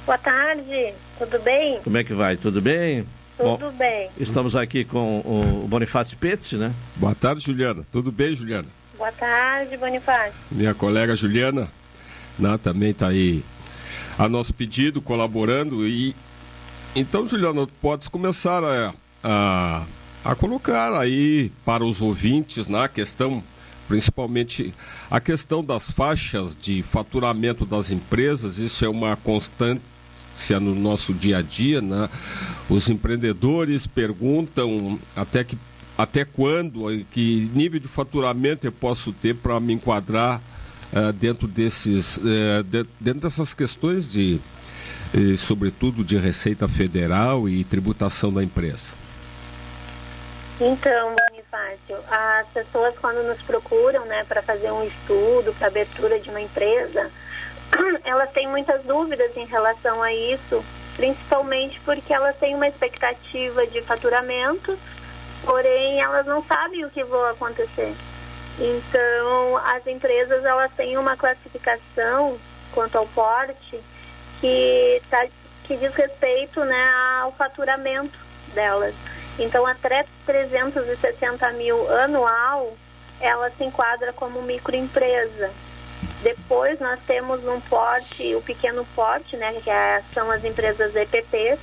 Boa tarde, tudo bem? Como é que vai? Tudo bem? Tudo Bom, bem. Estamos aqui com o Bonifácio Petz, né? Boa tarde, Juliana. Tudo bem, Juliana? Boa tarde, Bonifácio. Minha colega Juliana né, também está aí a nosso pedido, colaborando. E então, Juliana, podes começar a, a, a colocar aí para os ouvintes na né, questão principalmente a questão das faixas de faturamento das empresas, isso é uma constante no nosso dia a dia, né? Os empreendedores perguntam até que até quando, que nível de faturamento eu posso ter para me enquadrar uh, dentro desses, uh, de, dentro dessas questões de, uh, sobretudo de receita federal e tributação da empresa. Então, Bonifácio, as pessoas quando nos procuram, né, para fazer um estudo, para abertura de uma empresa, [clears throat] elas têm muitas dúvidas em relação a isso, principalmente porque elas têm uma expectativa de faturamento, porém elas não sabem o que vai acontecer. Então, as empresas elas têm uma classificação quanto ao porte que, tá, que diz respeito né, ao faturamento delas. Então, até 360 mil anual, ela se enquadra como microempresa. Depois nós temos um porte, o pequeno porte, né, que é, são as empresas EPPs.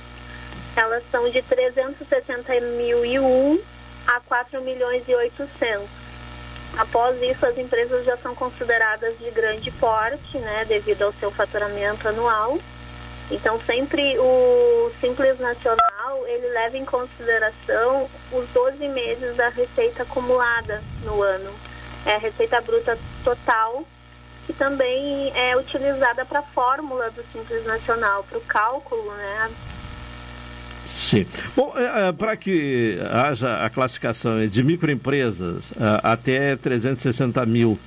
Elas são de 360 mil e um a 4 milhões e 800. Após isso, as empresas já são consideradas de grande porte, né, devido ao seu faturamento anual. Então, sempre o Simples Nacional, ele leva em consideração os 12 meses da receita acumulada no ano. É a receita bruta total que também é utilizada para a fórmula do Simples Nacional, para o cálculo, né? Sim. Bom, é, é, para que haja a classificação de microempresas é, até 360 mil,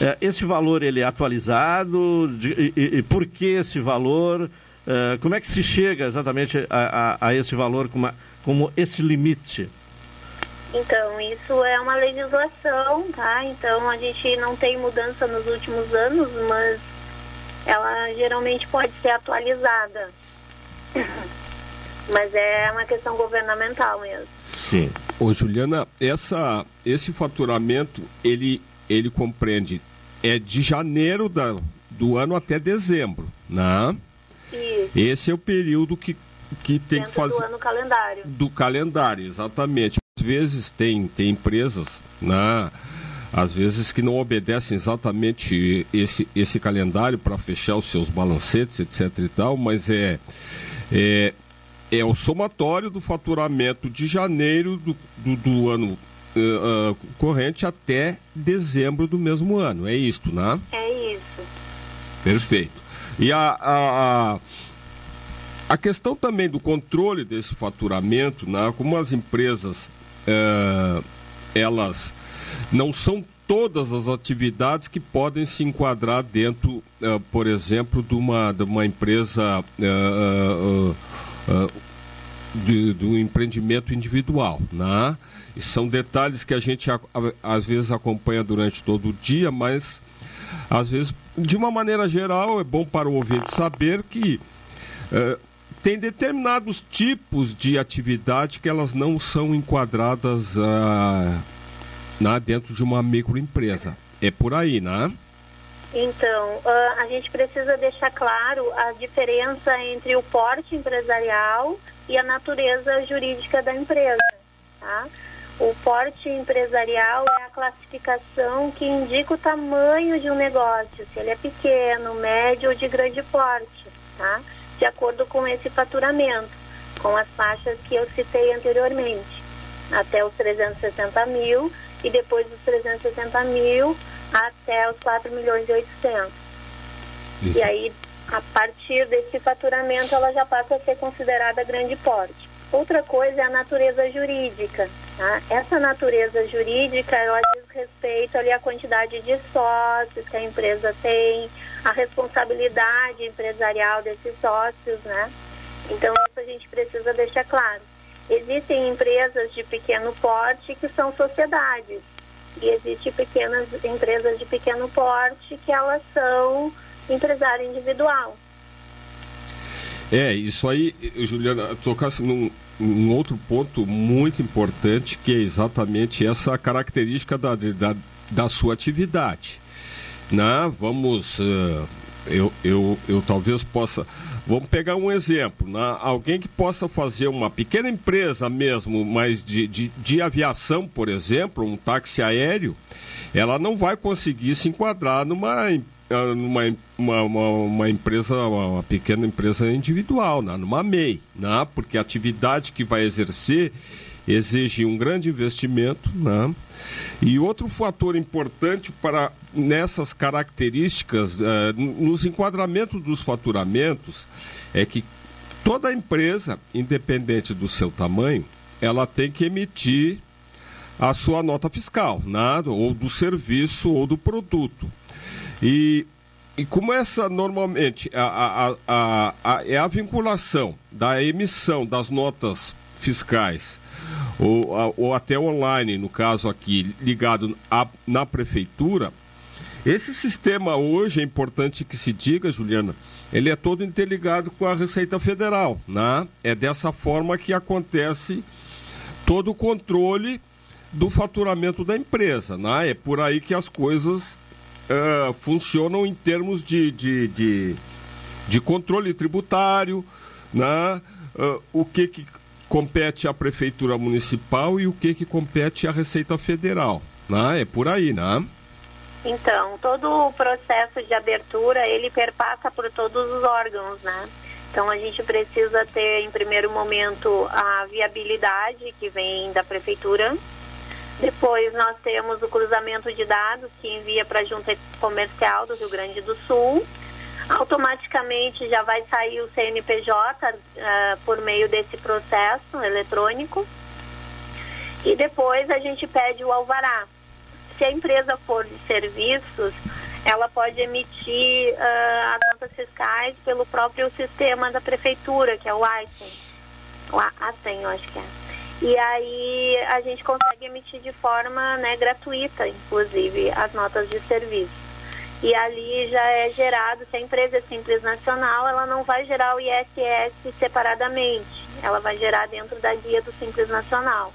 é, esse valor ele é atualizado? De, e, e, por que esse valor? É, como é que se chega exatamente a, a, a esse valor como, como esse limite? Então, isso é uma legislação, tá? Então, a gente não tem mudança nos últimos anos, mas ela geralmente pode ser atualizada. [coughs] mas é uma questão governamental mesmo. Sim. Ô, Juliana, essa, esse faturamento, ele, ele compreende, é de janeiro da, do ano até dezembro, né? Isso. Esse é o período que, que tem Dentro que fazer... do ano calendário. Do calendário, exatamente vezes tem, tem empresas, né, às vezes que não obedecem exatamente esse, esse calendário para fechar os seus balancetes, etc e tal, mas é, é, é o somatório do faturamento de janeiro do, do, do ano uh, uh, corrente até dezembro do mesmo ano. É isto, né? É isso. Perfeito. E a, a, a a questão também do controle desse faturamento, né, como as empresas é, elas não são todas as atividades que podem se enquadrar dentro, é, por exemplo, de uma, de uma empresa é, de, do empreendimento individual. Né? E são detalhes que a gente às vezes acompanha durante todo o dia, mas às vezes, de uma maneira geral, é bom para o ouvinte saber que tem determinados tipos de atividade que elas não são enquadradas ah, dentro de uma microempresa. É por aí, né? Então, uh, a gente precisa deixar claro a diferença entre o porte empresarial e a natureza jurídica da empresa. Tá? O porte empresarial é a classificação que indica o tamanho de um negócio, se ele é pequeno, médio ou de grande porte. Tá? de acordo com esse faturamento, com as faixas que eu citei anteriormente, até os 360 mil e depois dos 360 mil até os 4 milhões e 800. Isso. E aí, a partir desse faturamento, ela já passa a ser considerada grande porte. Outra coisa é a natureza jurídica. Tá? Essa natureza jurídica, ela diz respeito ali à quantidade de sócios que a empresa tem, a responsabilidade empresarial desses sócios, né? Então, isso a gente precisa deixar claro. Existem empresas de pequeno porte que são sociedades. E existem pequenas empresas de pequeno porte que elas são empresário individual. É, isso aí, Juliana, tocasse num, num outro ponto muito importante, que é exatamente essa característica da, da, da sua atividade. Né? Vamos. Uh, eu, eu, eu talvez possa. Vamos pegar um exemplo. Né? Alguém que possa fazer uma pequena empresa mesmo, mas de, de, de aviação, por exemplo, um táxi aéreo, ela não vai conseguir se enquadrar numa numa uma, uma, uma, empresa, uma pequena empresa individual, né? numa MEI, né? porque a atividade que vai exercer exige um grande investimento. Né? E outro fator importante para nessas características, uh, nos enquadramentos dos faturamentos, é que toda empresa, independente do seu tamanho, ela tem que emitir a sua nota fiscal, né? ou do serviço ou do produto. E, e como essa normalmente a, a, a, é a vinculação da emissão das notas fiscais ou, ou até online, no caso aqui, ligado na prefeitura, esse sistema hoje, é importante que se diga, Juliana, ele é todo interligado com a Receita Federal. Né? É dessa forma que acontece todo o controle do faturamento da empresa. Né? É por aí que as coisas uh, funcionam em termos de, de, de, de controle tributário, né? Uh, o que, que compete à Prefeitura Municipal e o que, que compete à Receita Federal. Né? É por aí, né? Então, todo o processo de abertura, ele perpassa por todos os órgãos, né? Então, a gente precisa ter, em primeiro momento, a viabilidade que vem da prefeitura, depois nós temos o cruzamento de dados que envia para a Junta Comercial do Rio Grande do Sul. Automaticamente já vai sair o CNPJ uh, ah, por meio desse processo eletrônico. E depois a gente pede o alvará. Se a empresa for de serviços, ela pode emitir uh, as notas fiscais pelo próprio sistema da prefeitura, que é o AISEN. O ASEN, eu acho que é. E aí a gente consegue emitir de forma né, gratuita, inclusive, as notas de serviço. E ali já é gerado, se a empresa é simples nacional, ela não vai gerar o ISS separadamente, ela vai gerar dentro da guia do Simples Nacional.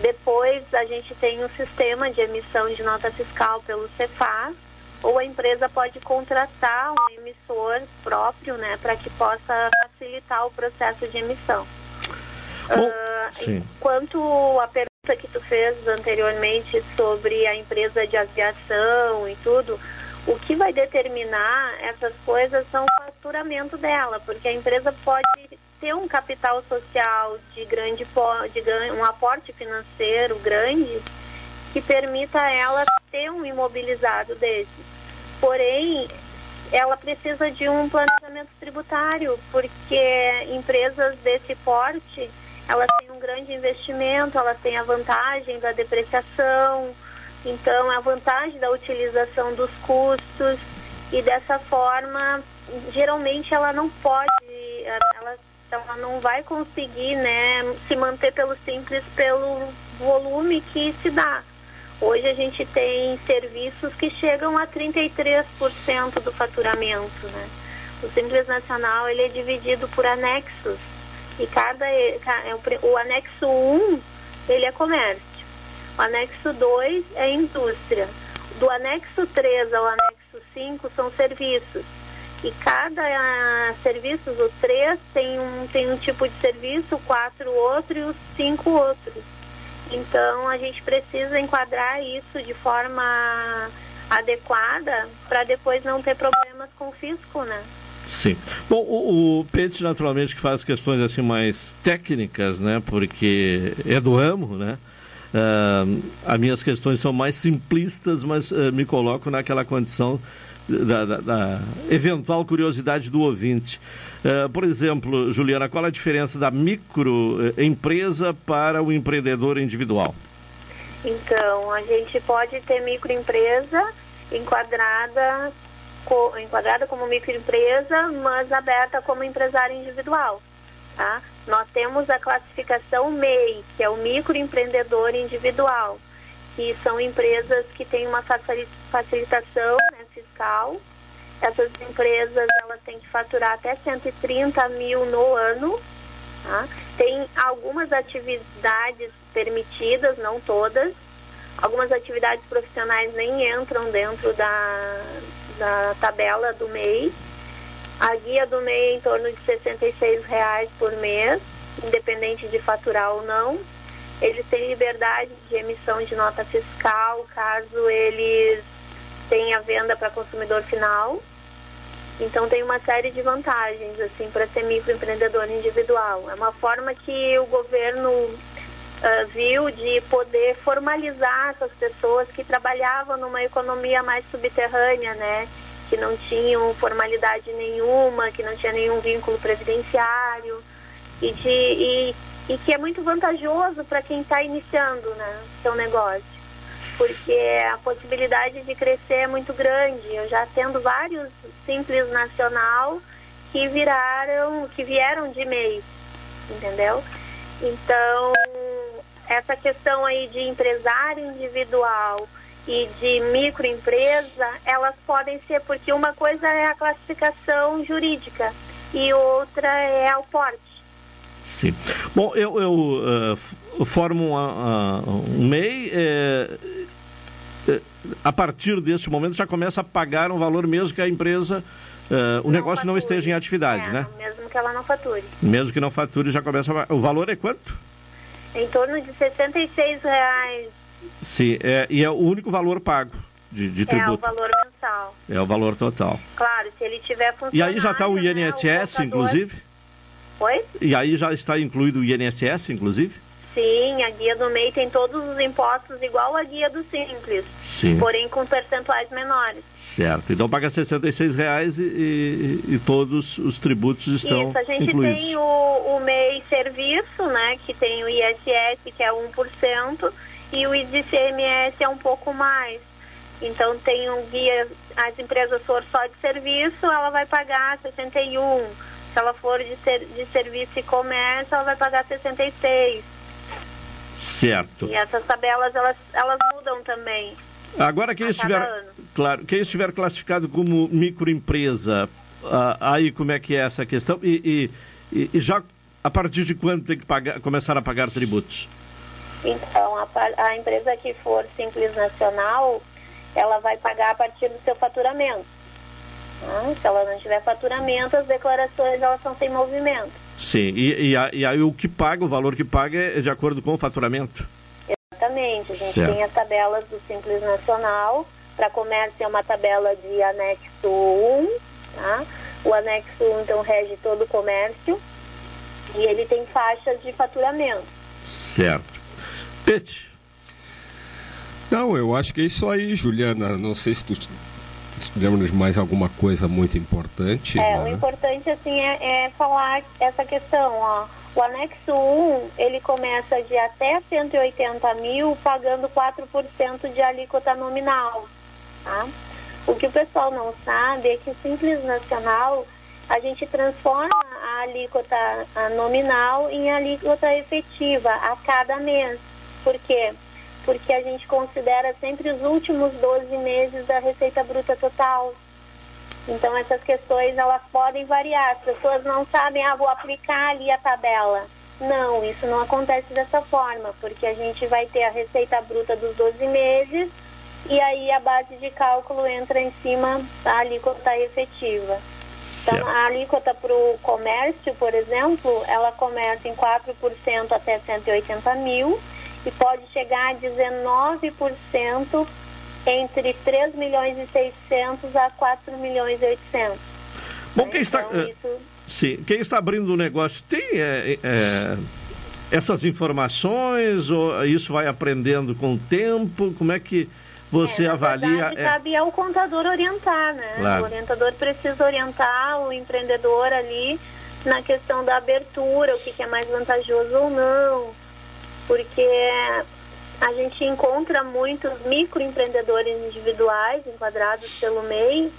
Depois a gente tem um sistema de emissão de nota fiscal pelo Cefaz, ou a empresa pode contratar um emissor próprio, né, para que possa facilitar o processo de emissão. Uh, quanto a pergunta que tu fez anteriormente sobre a empresa de aviação e tudo, o que vai determinar essas coisas são o faturamento dela, porque a empresa pode ter um capital social de grande de um aporte financeiro grande que permita ela ter um imobilizado desse. Porém, ela precisa de um planejamento tributário, porque empresas desse porte elas têm um grande investimento, elas têm a vantagem da depreciação, então a vantagem da utilização dos custos e dessa forma geralmente ela não pode, ela, ela não vai conseguir né, se manter pelo simples pelo volume que se dá. Hoje a gente tem serviços que chegam a 33% do faturamento. Né? O Simples Nacional ele é dividido por anexos e cada, é, o anexo 1 ele é comércio. O anexo 2 é indústria. Do anexo 3 ao anexo 5 são serviços. E cada uh, serviço, o 3 tem um, tem um tipo de serviço, o 4 outro e os 5 outros. Então a gente precisa enquadrar isso de forma adequada para depois não ter problemas com o fisco, né? Sim. Bom, o, o naturalmente, que faz questões assim mais técnicas, né? Porque é do ramo, né? Uh, as minhas questões são mais simplistas, mas uh, me coloco naquela condição da, da, da eventual curiosidade do ouvinte. Uh, por exemplo, Juliana, qual a diferença da microempresa para o empreendedor individual? Então, a gente pode ter microempresa enquadrada enquadrada como microempresa, mas aberta como empresário individual. Tá? Nós temos a classificação MEI, que é o microempreendedor individual, que são empresas que têm uma facilitação né, fiscal Essas empresas elas têm que faturar até 130 mil no ano. Tá? Tem algumas atividades permitidas, não todas. Algumas atividades profissionais nem entram dentro da, da tabela do MEI. A guia do MEI é em torno de 66 reais por mês, independente de faturar ou não. Eles têm liberdade de emissão de nota fiscal, caso eles tenham venda para consumidor final. Então tem uma série de vantagens assim para ser microempreendedor individual. É uma forma que o governo uh, viu de poder formalizar essas pessoas que trabalhavam numa economia mais subterrânea, né? Que não tinham formalidade nenhuma, que não tinha nenhum vínculo previdenciário e, de, e, e que é muito vantajoso para quem está iniciando né, seu negócio porque a possibilidade de crescer é muito grande. Eu já tendo vários simples nacional que viraram, que vieram de MEI, entendeu? Então, essa questão aí de empresário individual e de microempresa, elas podem ser, porque uma coisa é a classificação jurídica e outra é o porte. Sim. Bom, eu, eu uh, formo uma, uh, um MEI. Uh, a partir desse momento já começa a pagar um valor mesmo que a empresa, uh, o não negócio fature. não esteja em atividade, é, né? Mesmo que ela não fature. Mesmo que não fature, já começa a... O valor é quanto? Em torno de 66 reais. Sim, é, e é o único valor pago de, de tributo. É o valor mensal. É o valor total. Claro, se ele tiver funcionando. E aí já está o INSS, né, o inclusive? Oi? E aí já está incluído o INSS, inclusive? Sim, a guia do MEI tem todos os impostos igual a guia do Simples, Sim. porém com percentuais menores. Certo, então paga R$ reais e, e, e, todos os tributos estão Isso, a gente incluídos. tem o, o MEI Serviço, né, que tem o ISS, que é 1%, e o ICMS é um pouco mais. Então tem um guia, as empresas for só de serviço, ela vai pagar 61. Se ela for de, ser, de serviço e comércio, ela vai pagar 66. Certo. E essas tabelas, elas, elas mudam também. Agora, quem estiver, claro, quem estiver classificado como microempresa, aí como é que é essa questão? E, e, e, já a partir de quando tem que pagar, começar a pagar tributos? Então, a, a empresa que for Simples Nacional, ela vai pagar a partir do seu faturamento. Né? Se ela não tiver faturamento, as declarações elas são sem movimento. Sim, e, e, e, aí o que paga, o valor que paga é de acordo com o faturamento? Exatamente, a gente certo. tem as tabelas do Simples Nacional, para comércio é uma tabela de anexo 1, tá? O anexo 1 então rege todo o comércio e ele tem faixas de faturamento. Certo. Pete. Não, eu acho que é isso aí, Juliana. Não sei se tu lembra de mais alguma coisa muito importante? É, né? o importante assim é, é, falar essa questão, ó. O anexo 1, ele começa de até 180 mil, pagando 4% de alíquota nominal, tá? O que o pessoal não sabe é que o Simples Nacional, a gente transforma a alíquota nominal em alíquota efetiva a cada mês. Por quê? porque a gente considera sempre os últimos 12 meses da receita bruta total. Então essas questões elas podem variar. As pessoas não sabem, ah, vou aplicar ali a tabela. Não, isso não acontece dessa forma, porque a gente vai ter a receita bruta dos 12 meses e aí a base de cálculo entra em cima da alíquota efetiva. Então, a alíquota para o comércio, por exemplo, ela começa em 4% até 180 mil e pode chegar a 19% entre 3 milhões e 600 a 4 milhões e 800. Bom, quem está, então, isso... sim, quem está abrindo o negócio tem é, é, essas informações ou isso vai aprendendo com o tempo? Como é que você é, avalia? Verdade, é... Cabe ao contador orientar, né? Claro. O orientador precisa orientar o empreendedor ali na questão da abertura, o que, que é mais vantajoso ou não porque a gente encontra muitos microempreendedores individuais enquadrados pelo MEI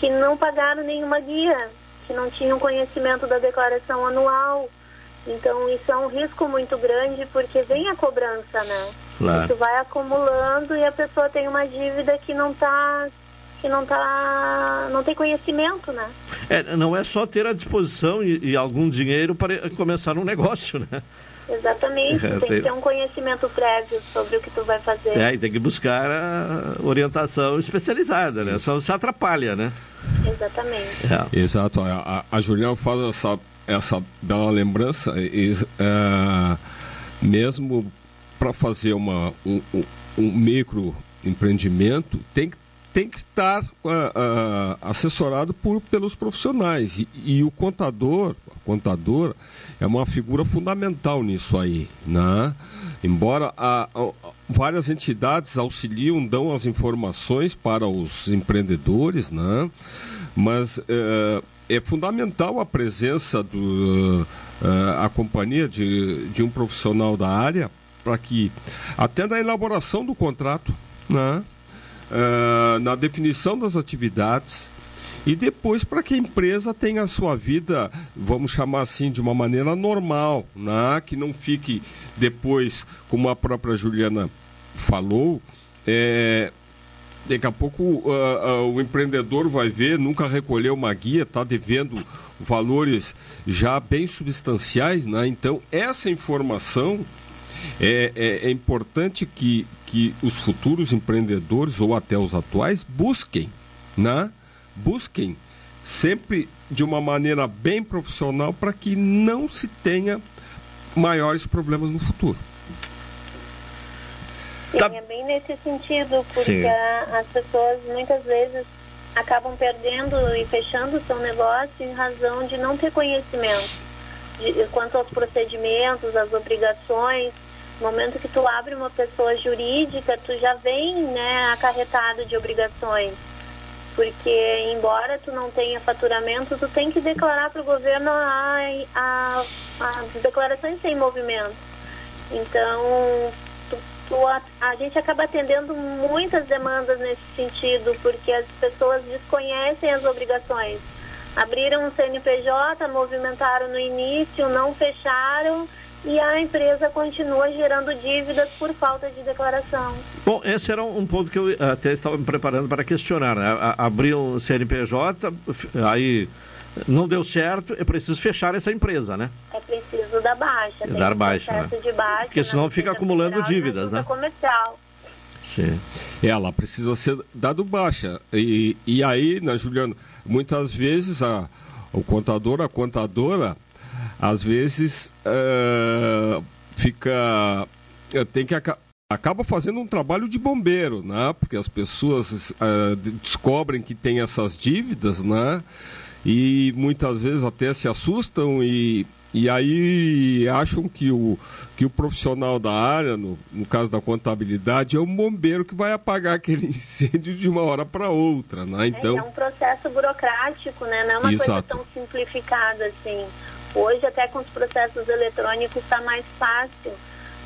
que não pagaram nenhuma guia, que não tinham conhecimento da declaração anual. Então isso é um risco muito grande porque vem a cobrança, né? Claro. Isso vai acumulando e a pessoa tem uma dívida que não está que não tá, não tem conhecimento, né? É, não é só ter à disposição e, e algum dinheiro para começar um negócio, né? Exatamente, É, tem tem- que ter um conhecimento prévio sobre o que tu vai fazer. É, e tem que buscar a orientação especializada, né? Só se atrapalha, né? Exatamente. É. Exato. A, a, a Juliana faz essa, essa bela lembrança. e- é, mesmo para fazer uma, um, um- um micro empreendimento, tem, que- tem que estar ah, ah, assessorado por, pelos profissionais. E, e o contador, a contadora, é uma figura fundamental nisso aí. Né? Embora a- a- várias entidades auxiliam, dão as informações para os empreendedores, né? mas eh, é fundamental a presença do a companhia de, de um profissional da área para que até na elaboração do contrato, né? Eh, na definição das atividades e depois para que a empresa tenha a sua vida, vamos chamar assim, de uma maneira normal, né? que não fique depois, como a própria Juliana falou, é, Daqui a pouco ah, ah, o empreendedor vai ver, nunca recolheu uma guia, está devendo valores já bem substanciais, né? Então, essa informação é, é- é importante que, que os futuros empreendedores ou até os atuais busquem, né? Busquem sempre de uma maneira bem profissional para que não se tenha maiores problemas no futuro. Sim, é bem nesse sentido, porque a- as pessoas muitas vezes acabam perdendo e fechando o seu negócio em razão de não ter conhecimento de, quanto aos procedimentos, às obrigações. No momento que tu abre uma pessoa jurídica, tu já vem né, acarretado de obrigações. Porque, embora tu não tenha faturamento, tu tem que declarar para o governo as declarações sem movimento. Então, tu- tu- a, a gente acaba atendendo muitas demandas nesse sentido, porque as pessoas desconhecem as obrigações. Abriram um CNPJ, movimentaram no início, não fecharam e a empresa continua gerando dívidas por falta de declaração. Bom, esse era um ponto que eu até estava me preparando para questionar. Né? A- Abrir um CNPJ, aí não deu certo, é preciso fechar essa empresa, né? É preciso dar baixa. tem Dar baixa, né? de baixa Porque senão fica acumulando Federal dívidas, né? comercial. Sim. Ela precisa ser dado baixa. E, e aí, né, Juliana, muitas vezes a, o contador, a contadora, às vezes eh, fica. tem que aca- acaba fazendo um trabalho de bombeiro, né? Porque as pessoas de- descobrem que tem essas dívidas, né? E muitas vezes até se assustam e, e aí acham que o, que o profissional da área, no, no caso da contabilidade, é um bombeiro que vai apagar [laughs] aquele incêndio de uma hora para outra, né? Então, É, é um processo burocrático, né? Não é uma Exato. coisa tão simplificada assim. Hoje, até com os processos eletrônicos, está mais fácil.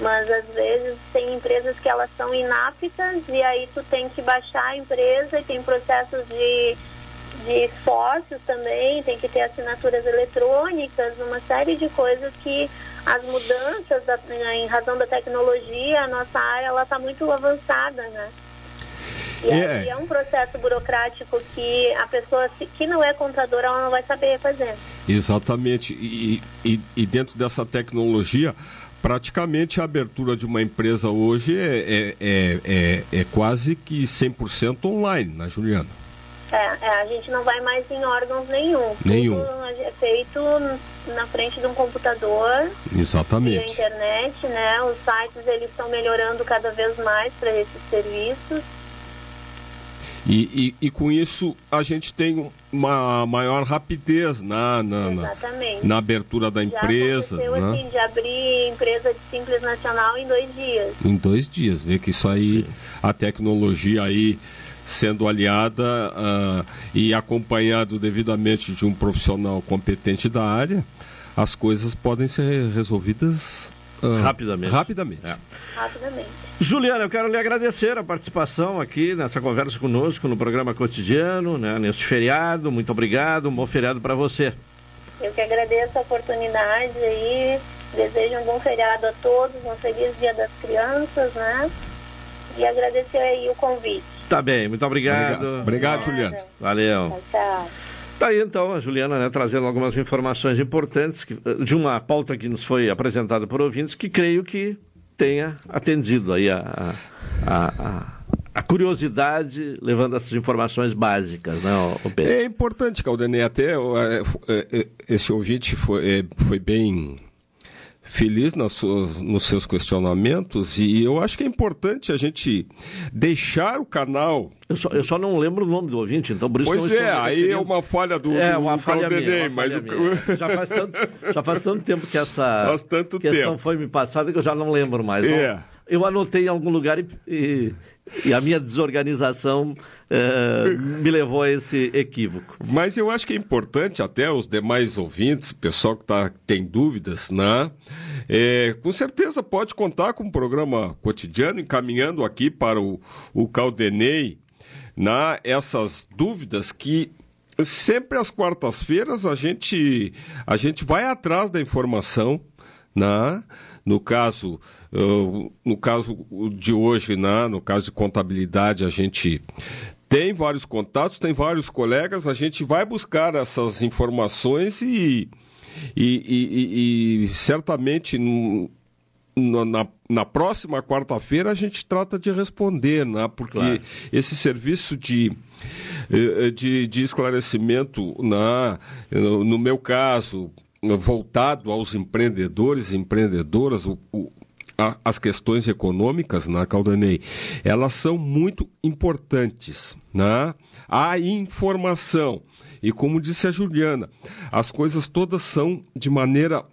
Mas, às vezes, tem empresas que elas são inaptas e aí tu tem que baixar a empresa e tem processos de, de sócios também, tem que ter assinaturas eletrônicas, uma série de coisas que as mudanças, da- em razão da tecnologia, a nossa área ela está muito avançada, né? E É. é um processo burocrático que a pessoa que não é contadora ela não vai saber fazer. Exatamente. E, e, e dentro dessa tecnologia, praticamente a abertura de uma empresa hoje é, é, é, é, é quase que 100% online, né, Juliana? É, é, a gente não vai mais em órgãos nenhum. Nenhum. Tudo é feito na frente de um computador, Exatamente. internet, né? Os sites eles estão melhorando cada vez mais para esses serviços. E, e, e com isso a gente tem uma maior rapidez na, na, na, na abertura da empresa. Já aconteceu né? assim, de abrir empresa de Simples Nacional em dois dias. Em dois dias. Vê que isso aí, a tecnologia aí sendo aliada ah, e acompanhado devidamente de um profissional competente da área, as coisas podem ser resolvidas ah, Rapidamente. Rapidamente. Rapidamente. Juliana, eu quero lhe agradecer a participação aqui nessa conversa conosco no programa cotidiano, né, neste feriado. Muito obrigado, um bom feriado para você. Eu que agradeço a oportunidade aí, desejo um bom feriado a todos, um feliz dia das crianças, né? E agradecer aí o convite. Tá bem, muito obrigado. Obrigado, obrigado Juliana. Valeu. Tchau. Tá aí então a Juliana, né, trazendo algumas informações importantes que, de uma pauta que nos foi apresentada por ouvintes que creio que tenha atendido aí a, a, a, a curiosidade, levando essas informações básicas, né, Pedro? É importante, Caldenei, até é, é, esse ouvinte foi, é, foi bem feliz nas suas, nos seus questionamentos e eu acho que é importante a gente deixar o canal. Eu só, eu só não lembro o nome do ouvinte, então por isso Pois é, aí é uma falha do, É, do uma falha Caldenei, minha, mas falha o-. Já, faz tanto, já faz tanto tempo que essa questão tempo. foi me passada que eu já não lembro mais. É. Não- eu anotei em algum lugar e, e- e a minha desorganização eh, me levou a esse equívoco. Mas eu acho que é importante até os demais ouvintes, pessoal que tá, tem dúvidas, né? É, com certeza pode contar com o programa cotidiano, encaminhando aqui para o, o Caldenei né, essas dúvidas que sempre às quartas-feiras a gente, a gente vai atrás da informação, né? No caso, uh, no caso de hoje, né? no caso de contabilidade, a gente tem vários contatos, tem vários colegas, a gente vai buscar essas informações e, e, e- e- certamente na, na próxima quarta-feira a gente trata de responder, né? porque Claro. esse serviço de, eh, de, de esclarecimento, né? no, no meu caso, voltado aos empreendedores e empreendedoras, o- o- a- as questões econômicas, né, Caldanei, elas são muito importantes, né? A informação. E como disse a Juliana, as coisas todas são de maneira,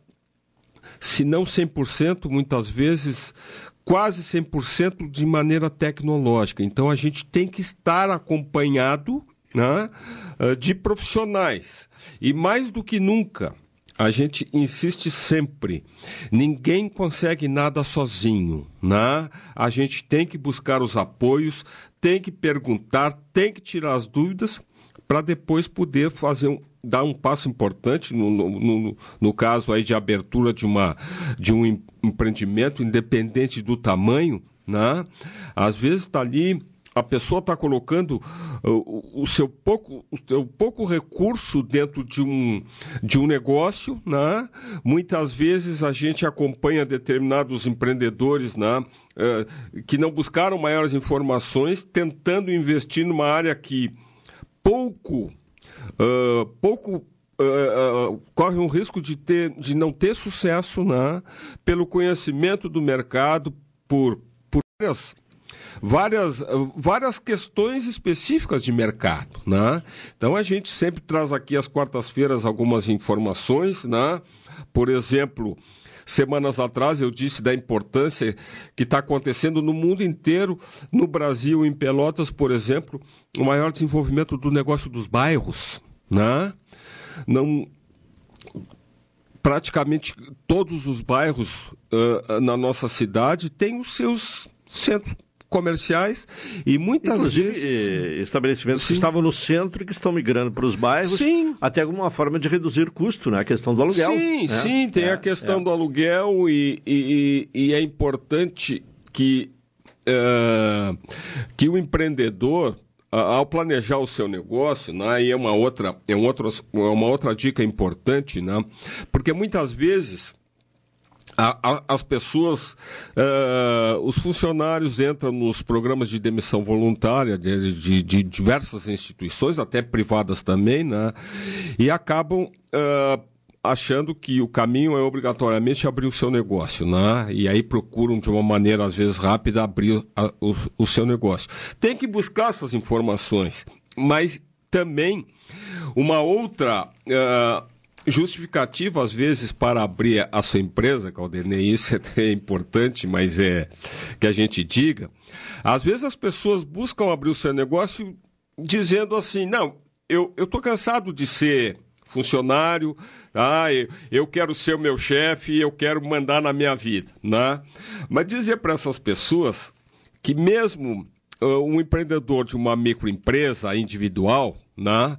se não 100%, muitas vezes quase 100% de maneira tecnológica. Então a gente tem que estar acompanhado né, eh, de profissionais. E mais do que nunca, a gente insiste sempre: ninguém consegue nada sozinho, né? A gente tem que buscar os apoios, tem que perguntar, tem que tirar as dúvidas para depois poder fazer um, dar um passo importante no, no, no- no caso aí de abertura de uma de um em- empreendimento independente do tamanho, né? Às vezes está ali a pessoa está colocando uh, o, seu pouco o seu pouco recurso dentro de um de um negócio, né? Muitas vezes a gente acompanha determinados empreendedores, né? eh, que não buscaram maiores informações, tentando investir numa área que pouco, ah, pouco ah, ah, corre um risco de, ter, de não ter sucesso, né? Pelo conhecimento do mercado, por, por várias, várias, ah, várias questões específicas de mercado, né? Então a gente sempre traz aqui às quartas-feiras algumas informações, né? Por exemplo, Semanas atrás eu disse da importância que está acontecendo no mundo inteiro, no Brasil, em Pelotas, por exemplo, o maior desenvolvimento do negócio dos bairros. Né? Não, praticamente todos os bairros ah, na nossa cidade têm os seus centros comerciais e muitas Inclusive, vezes eh, estabelecimentos que estavam no centro e que estão migrando para os bairros, até alguma forma de reduzir custo, né? A questão do aluguel. Sim, né? sim, tem É, a questão é. do aluguel e, e- e- e é importante que, eh, que o empreendedor, a- ao planejar o seu negócio, né, aí é uma outra, é um outro, é uma outra dica importante, né, porque muitas vezes a- a- as pessoas, eh, os funcionários entram nos programas de demissão voluntária de, de- de diversas instituições, até privadas também, né? E acabam eh, achando que o caminho é obrigatoriamente abrir o seu negócio, né? E aí procuram de uma maneira às vezes rápida abrir a- o, o seu negócio. Tem que buscar essas informações, mas também uma outra eh, justificativa, às vezes, para abrir a sua empresa, Caldenei, [laughs] isso é importante, mas é que a gente diga. Às vezes as pessoas buscam abrir o seu negócio dizendo assim: não, eu estou cansado de ser funcionário, ah, eu, eu quero ser o meu chefe, eu quero mandar na minha vida, né? Mas dizer para essas pessoas que mesmo ah, um empreendedor de uma microempresa individual, né,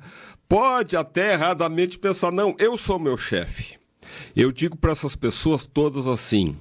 pode até erradamente pensar, não, eu sou meu chefe. Eu digo para essas pessoas todas assim,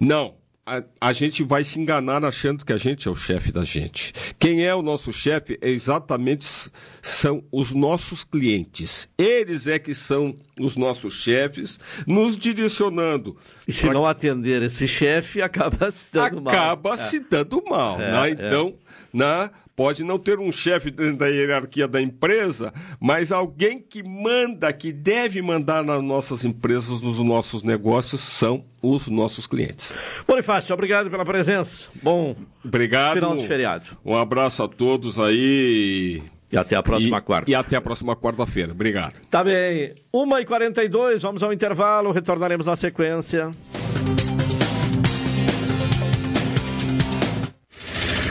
não, a, a, gente vai se enganar achando que a gente é o chefe da gente. Quem é o nosso chefe é exatamente são os nossos clientes. Eles é que são os nossos chefes, nos direcionando. E se pra... não atender esse chefe, [laughs] acaba se dando mal. Acaba se é. dando mal. É, né? Então, é. né? Pode não ter um chefe dentro da hierarquia da empresa, mas alguém que manda, que deve mandar nas nossas empresas, nos nossos negócios, são os nossos clientes. Bonifácio, obrigado pela presença. Bom obrigado, final de feriado. Um abraço a todos aí. E até a próxima e, quarta. E até a próxima quarta-feira. Obrigado. Tá bem. 1h42, vamos ao intervalo, retornaremos na sequência.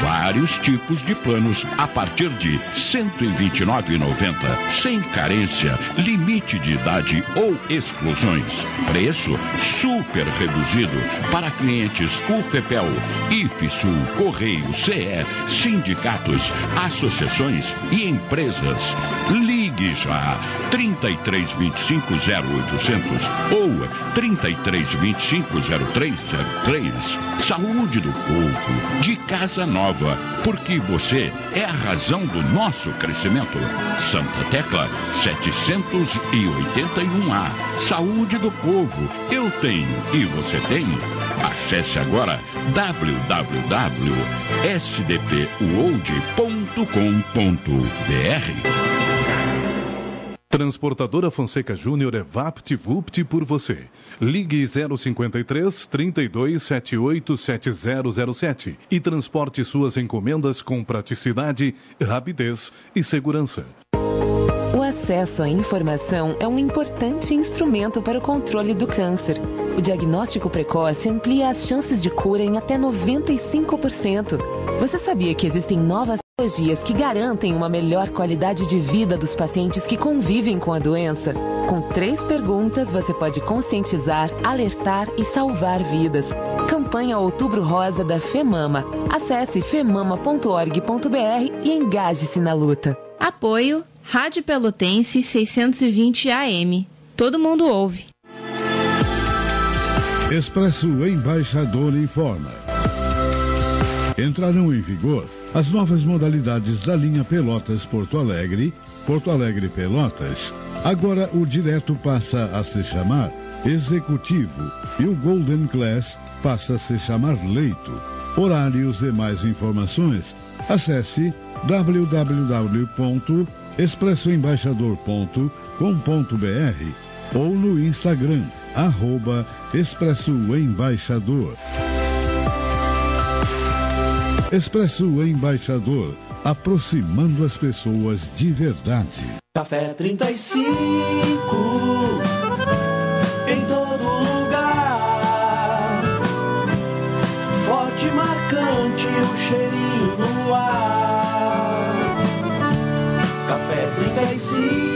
Vários tipos de planos a partir de R$ 129,90, sem carência, limite de idade ou exclusões. Preço super reduzido para clientes UFEPEL, IFSUL, Correio, CE, sindicatos, associações e empresas. Ligue já 3325 0800 ou 3325 0303. Saúde do povo, de casa nova, porque você é a razão do nosso crescimento. Santa Tecla 781A. Saúde do povo. Eu tenho e você tem. Acesse agora www.sdpuold.com.br. Transportadora Fonseca Júnior é VaptVupt por você. Ligue 053 3278 7007 e transporte suas encomendas com praticidade, rapidez e segurança. O acesso à informação é um importante instrumento para o controle do câncer. O diagnóstico precoce amplia as chances de cura em até 95%. Você sabia que existem novas tecnologias que garantem uma melhor qualidade de vida dos pacientes que convivem com a doença? Com três perguntas, você pode conscientizar, alertar e salvar vidas. Campanha Outubro Rosa da FEMAMA. Acesse femama.org.br e engaje-se na luta. Apoio Rádio Pelotense 620 AM. Todo mundo ouve. Expresso Embaixador informa. Entrarão em vigor as novas modalidades da linha Pelotas Porto Alegre, Porto Alegre Pelotas. Agora o direto passa a se chamar Executivo e o Golden Class passa a se chamar Leito. Horários e mais informações, acesse www.expressoembaixador.com.br ou no Instagram, arroba Expresso Embaixador. Expresso Embaixador, aproximando as pessoas de verdade. Café 35, em todo lugar. Forte, marcante, o cheirinho no ar. Café 35.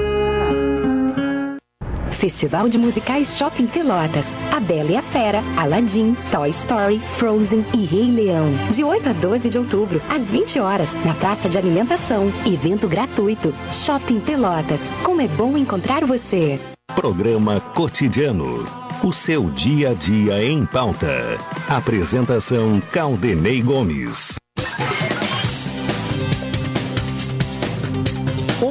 Festival de Musicais Shopping Pelotas. A Bela e a Fera, Aladdin, Toy Story, Frozen e Rei Leão. De 8 a 12 de outubro, às 20 horas, na Praça de Alimentação. Evento gratuito. Shopping Pelotas. Como é bom encontrar você. Programa Cotidiano. O seu dia a dia em pauta. Apresentação Caldenei Gomes.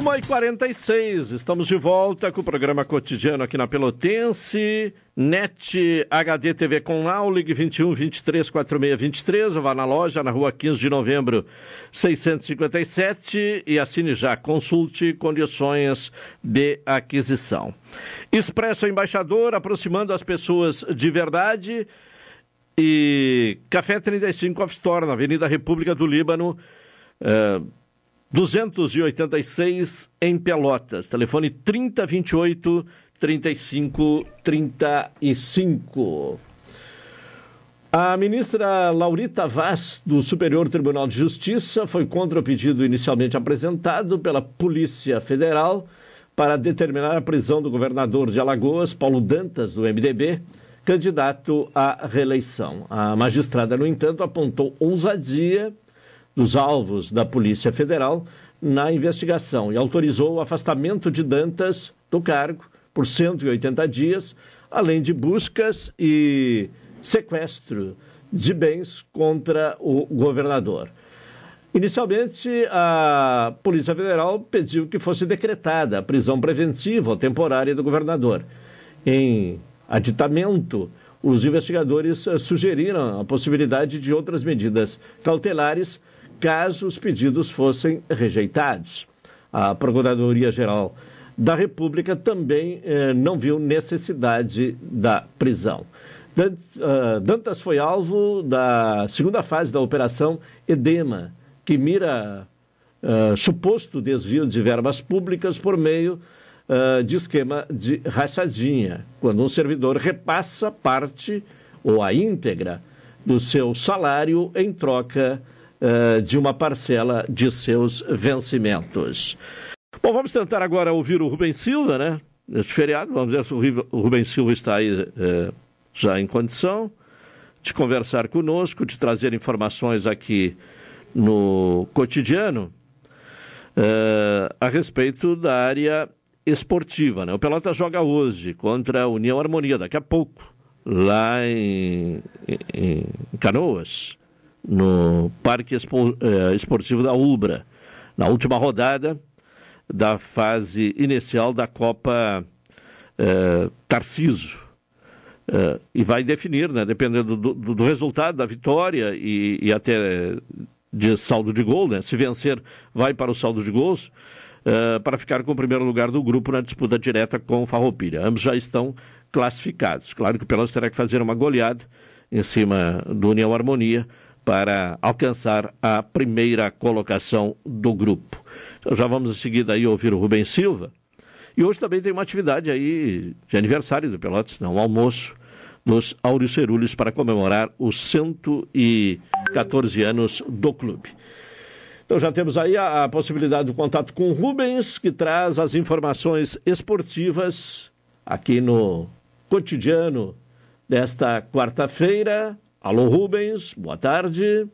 1 e 46 estamos de volta com o programa cotidiano aqui na Pelotense, NET HD TV com Aulig 21 23 46 23, ou vá na loja na rua 15 de novembro 657 e assine já, consulte condições de aquisição. Expresso Embaixador, aproximando as pessoas de verdade e Café 35 Off Store, na Avenida República do Líbano, uh, 286 em Pelotas. Telefone 3028 3535. A ministra Laurita Vaz, do Superior Tribunal de Justiça, foi contra o pedido inicialmente apresentado pela Polícia Federal para determinar a prisão do governador de Alagoas, Paulo Dantas, do MDB, candidato à reeleição. A magistrada, no entanto, apontou ousadia dos alvos da Polícia Federal na investigação e autorizou o afastamento de Dantas do cargo por 180 dias, além de buscas e sequestro de bens contra o governador. Inicialmente, a Polícia Federal pediu que fosse decretada a prisão preventiva ou temporária do governador. Em aditamento, os investigadores sugeriram a possibilidade de outras medidas cautelares caso os pedidos fossem rejeitados. A Procuradoria-Geral da República também eh, não viu necessidade da prisão. Ah, Dantas foi alvo da segunda fase da Operação Edema, que mira uh, suposto desvio de verbas públicas por meio uh, de esquema de rachadinha, quando um servidor repassa parte ou a íntegra do seu salário em troca uh, de uma parcela de seus vencimentos. Bom, vamos tentar agora ouvir o Rubem Silva, né? Neste feriado, vamos ver se o Rubem Silva está aí uh, já em condição de conversar conosco, de trazer informações aqui no cotidiano uh, a respeito da área esportiva. Né? O Pelota joga hoje contra a União Harmonia, daqui a pouco, lá em, em Canoas no Parque eh, Esportivo da Ubra, na última rodada da fase inicial da Copa eh, Tarciso. Eh, e vai definir, né, dependendo do, do, do resultado, da vitória e, e, até de saldo de gol, né, se vencer, vai para o saldo de gols, para ficar com o primeiro lugar do grupo na disputa direta com o Farroupilha. Ambos já estão classificados. Claro que o Pelotas terá que fazer uma goleada em cima do União Harmonia para alcançar a primeira colocação do grupo. Então já vamos em seguida aí ouvir o Rubem Silva. E hoje também tem uma atividade aí de aniversário do Pelotas, né? um almoço dos Auricerules para comemorar os 114 anos do clube. Então já temos aí a, a possibilidade do contato com o Rubens, que traz as informações esportivas aqui no cotidiano desta quarta-feira, Alô Rubens, boa tarde.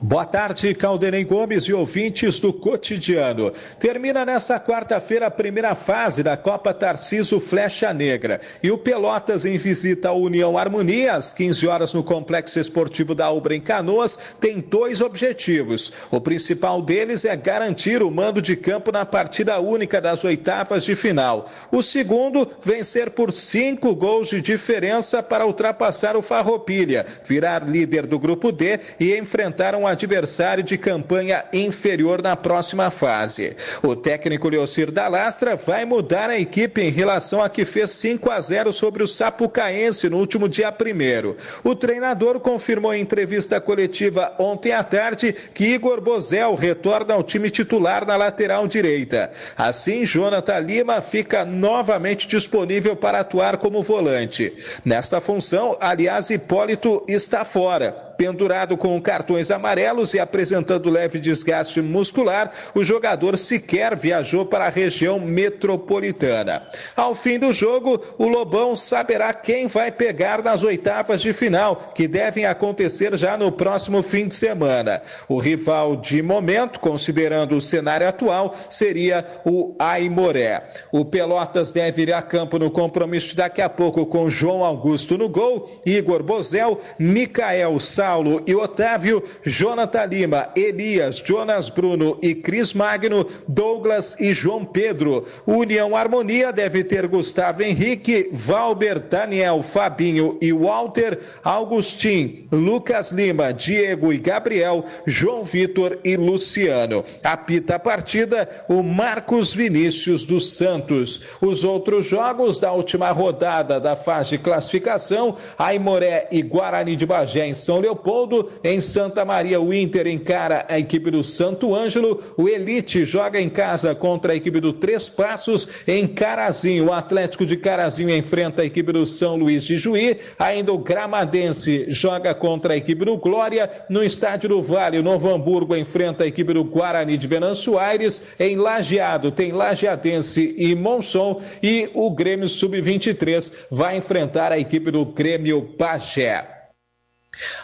Boa tarde, Caldenei Gomes e ouvintes do cotidiano. Termina nesta quarta-feira a primeira fase da Copa Tarciso Flecha Negra. E o Pelotas, em visita à União Harmonia, às 15 horas no Complexo Esportivo da Ubra em Canoas, tem dois objetivos. O principal deles é garantir o mando de campo na partida única das oitavas de final. O segundo, vencer por cinco gols de diferença para ultrapassar o Farroupilha, virar líder do grupo D e enfrentar um adversário de campanha inferior na próxima fase. O técnico Leocir da Lastra vai mudar a equipe em relação a que fez 5 a 0 sobre o Sapucaense no último dia 1 O treinador confirmou em entrevista coletiva ontem à tarde que Igor Bozel retorna ao time titular na lateral direita. Assim, Jonathan Lima fica novamente disponível para atuar como volante. Nesta função, aliás, Hipólito está fora. Pendurado com cartões amarelos e apresentando leve desgaste muscular, o jogador sequer viajou para a região metropolitana. Ao fim do jogo, o Lobão saberá quem vai pegar nas oitavas de final, que devem acontecer já no próximo fim de semana. O rival de momento, considerando o cenário atual, seria o Aimoré. O Pelotas deve ir a campo no compromisso daqui a pouco com João Augusto no gol, Igor Bozel, Micael Sá Saulo e Otávio, Jonathan Lima, Elias, Jonas Bruno e Cris Magno, Douglas e João Pedro. União Harmonia deve ter Gustavo Henrique, Valber, Daniel, Fabinho e Walter, Augustin, Lucas Lima, Diego e Gabriel, João Vitor e Luciano. Apita a partida o Marcos Vinícius dos Santos. Os outros jogos da última rodada da fase de classificação, Aimoré e Guarani de Bagé em São Leopoldo Leopoldo. Em Santa Maria, o Inter encara a equipe do Santo Ângelo. O Elite joga em casa contra a equipe do Três Passos. Em Carazinho, o Atlético de Carazinho enfrenta a equipe do São Luís de Juí. Ainda o Gramadense joga contra a equipe do Glória. No estádio do Vale, o Novo Hamburgo enfrenta a equipe do Guarani de Venâncio Aires. Em Lajeado, tem Lajeadense e Monson. E o Grêmio Sub-23 vai enfrentar a equipe do Grêmio Pajé.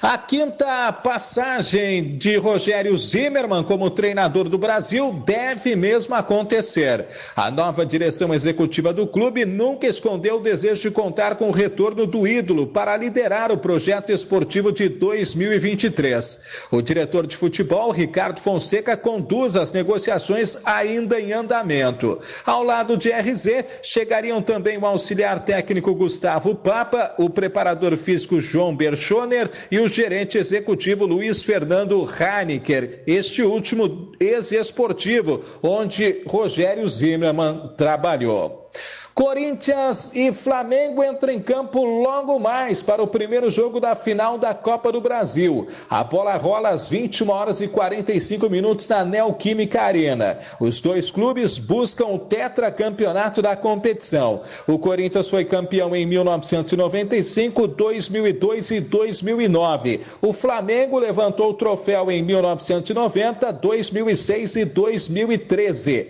A quinta passagem de Rogério Zimmermann como treinador do Brasil deve mesmo acontecer. A nova direção executiva do clube nunca escondeu o desejo de contar com o retorno do ídolo para liderar o projeto esportivo de 2023. O diretor de futebol, Ricardo Fonseca, conduz as negociações ainda em andamento. Ao lado de RZ, chegariam também o auxiliar técnico Gustavo Papa, o preparador físico João Berchoner e o gerente executivo Luiz Fernando Haniker, este último ex-esportivo, onde Rogério Zimmermann trabalhou. Corinthians e Flamengo entram em campo logo mais para o primeiro jogo da final da Copa do Brasil. A bola rola às 21 horas e 45 minutos na Neoquímica Arena. Os dois clubes buscam o tetracampeonato da competição. O Corinthians foi campeão em 1995, 2002 e 2009. O Flamengo levantou o troféu em 1990, 2006 e 2013.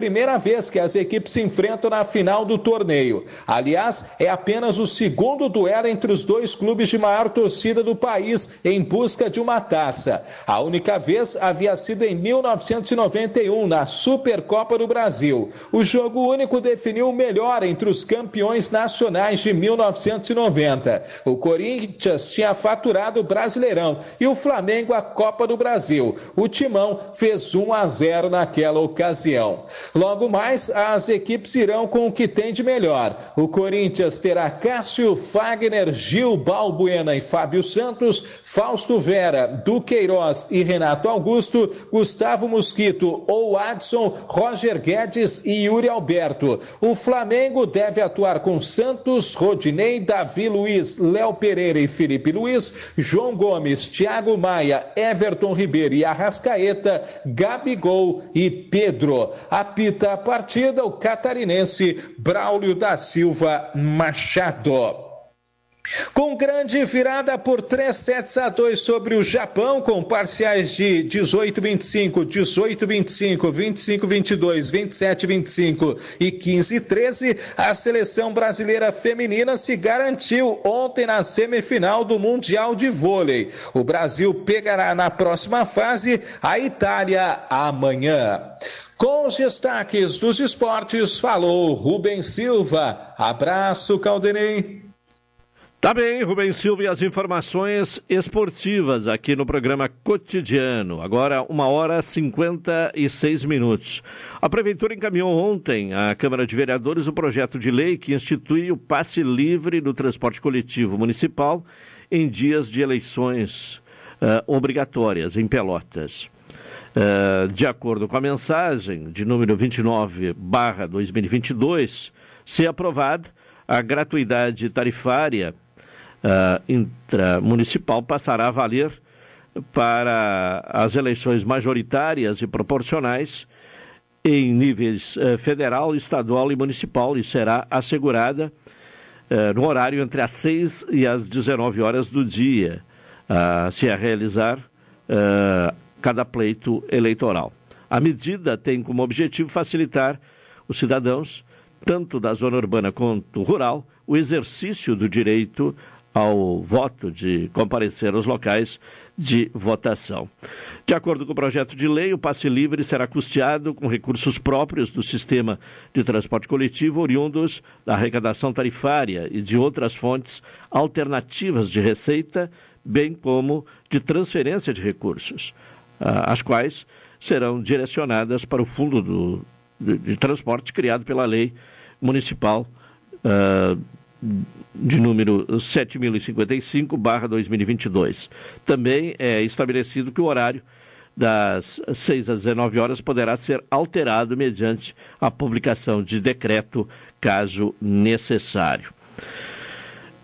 Primeira vez que as equipes se enfrentam na final do torneio. Aliás, é apenas o segundo duelo entre os dois clubes de maior torcida do país em busca de uma taça. A única vez havia sido em 1991, na Supercopa do Brasil. O jogo único definiu o melhor entre os campeões nacionais de 1990. O Corinthians tinha faturado o Brasileirão e o Flamengo a Copa do Brasil. O Timão fez 1 a 0 naquela ocasião. Logo mais, as equipes irão com o que tem de melhor. O Corinthians terá Cássio, Fagner, Gil, Balbuena e Fábio Santos, Fausto Vera, Duqueiroz e Renato Augusto, Gustavo Mosquito ou Adson, Roger Guedes e Yuri Alberto. O Flamengo deve atuar com Santos, Rodinei, Davi Luiz, Léo Pereira e Felipe Luiz, João Gomes, Thiago Maia, Everton Ribeiro e Arrascaeta, Gabigol e Pedro. A apita a partida o catarinense Braulio da Silva Machado. Com grande virada por 3 sets a 2 sobre o Japão, com parciais de 18-25, 18-25, 25-22, 27-25 e 15-13, a seleção brasileira feminina se garantiu ontem na semifinal do Mundial de Vôlei. O Brasil pegará na próxima fase a Itália amanhã. Com os destaques dos esportes, falou Rubem Silva. Abraço, Caldenei. Tá bem, Rubens Silva e as informações esportivas aqui no programa cotidiano. Agora, uma hora e 56 minutos. A Prefeitura encaminhou ontem à Câmara de Vereadores o projeto de lei que institui o passe livre do transporte coletivo municipal em dias de eleições uh, obrigatórias em Pelotas. Uh, de acordo com a mensagem de número 29, barra 2022, se aprovada, a gratuidade tarifária uh, intramunicipal passará a valer para as eleições majoritárias e proporcionais em níveis uh, federal, estadual e municipal e será assegurada uh, no horário entre as 6 e as 19 horas do dia, uh, se a realizar cada pleito eleitoral. A medida tem como objetivo facilitar os cidadãos, tanto da zona urbana quanto rural, o exercício do direito ao voto de comparecer aos locais de votação. De acordo com o projeto de lei, o passe livre será custeado com recursos próprios do sistema de transporte coletivo, oriundos da arrecadação tarifária e de outras fontes alternativas de receita, bem como de transferência de recursos, as quais serão direcionadas para o Fundo do, de, de Transporte criado pela Lei Municipal. Uh, de número 7055-2022. Também é estabelecido que o horário das 6 às 19 horas poderá ser alterado mediante a publicação de decreto, caso necessário.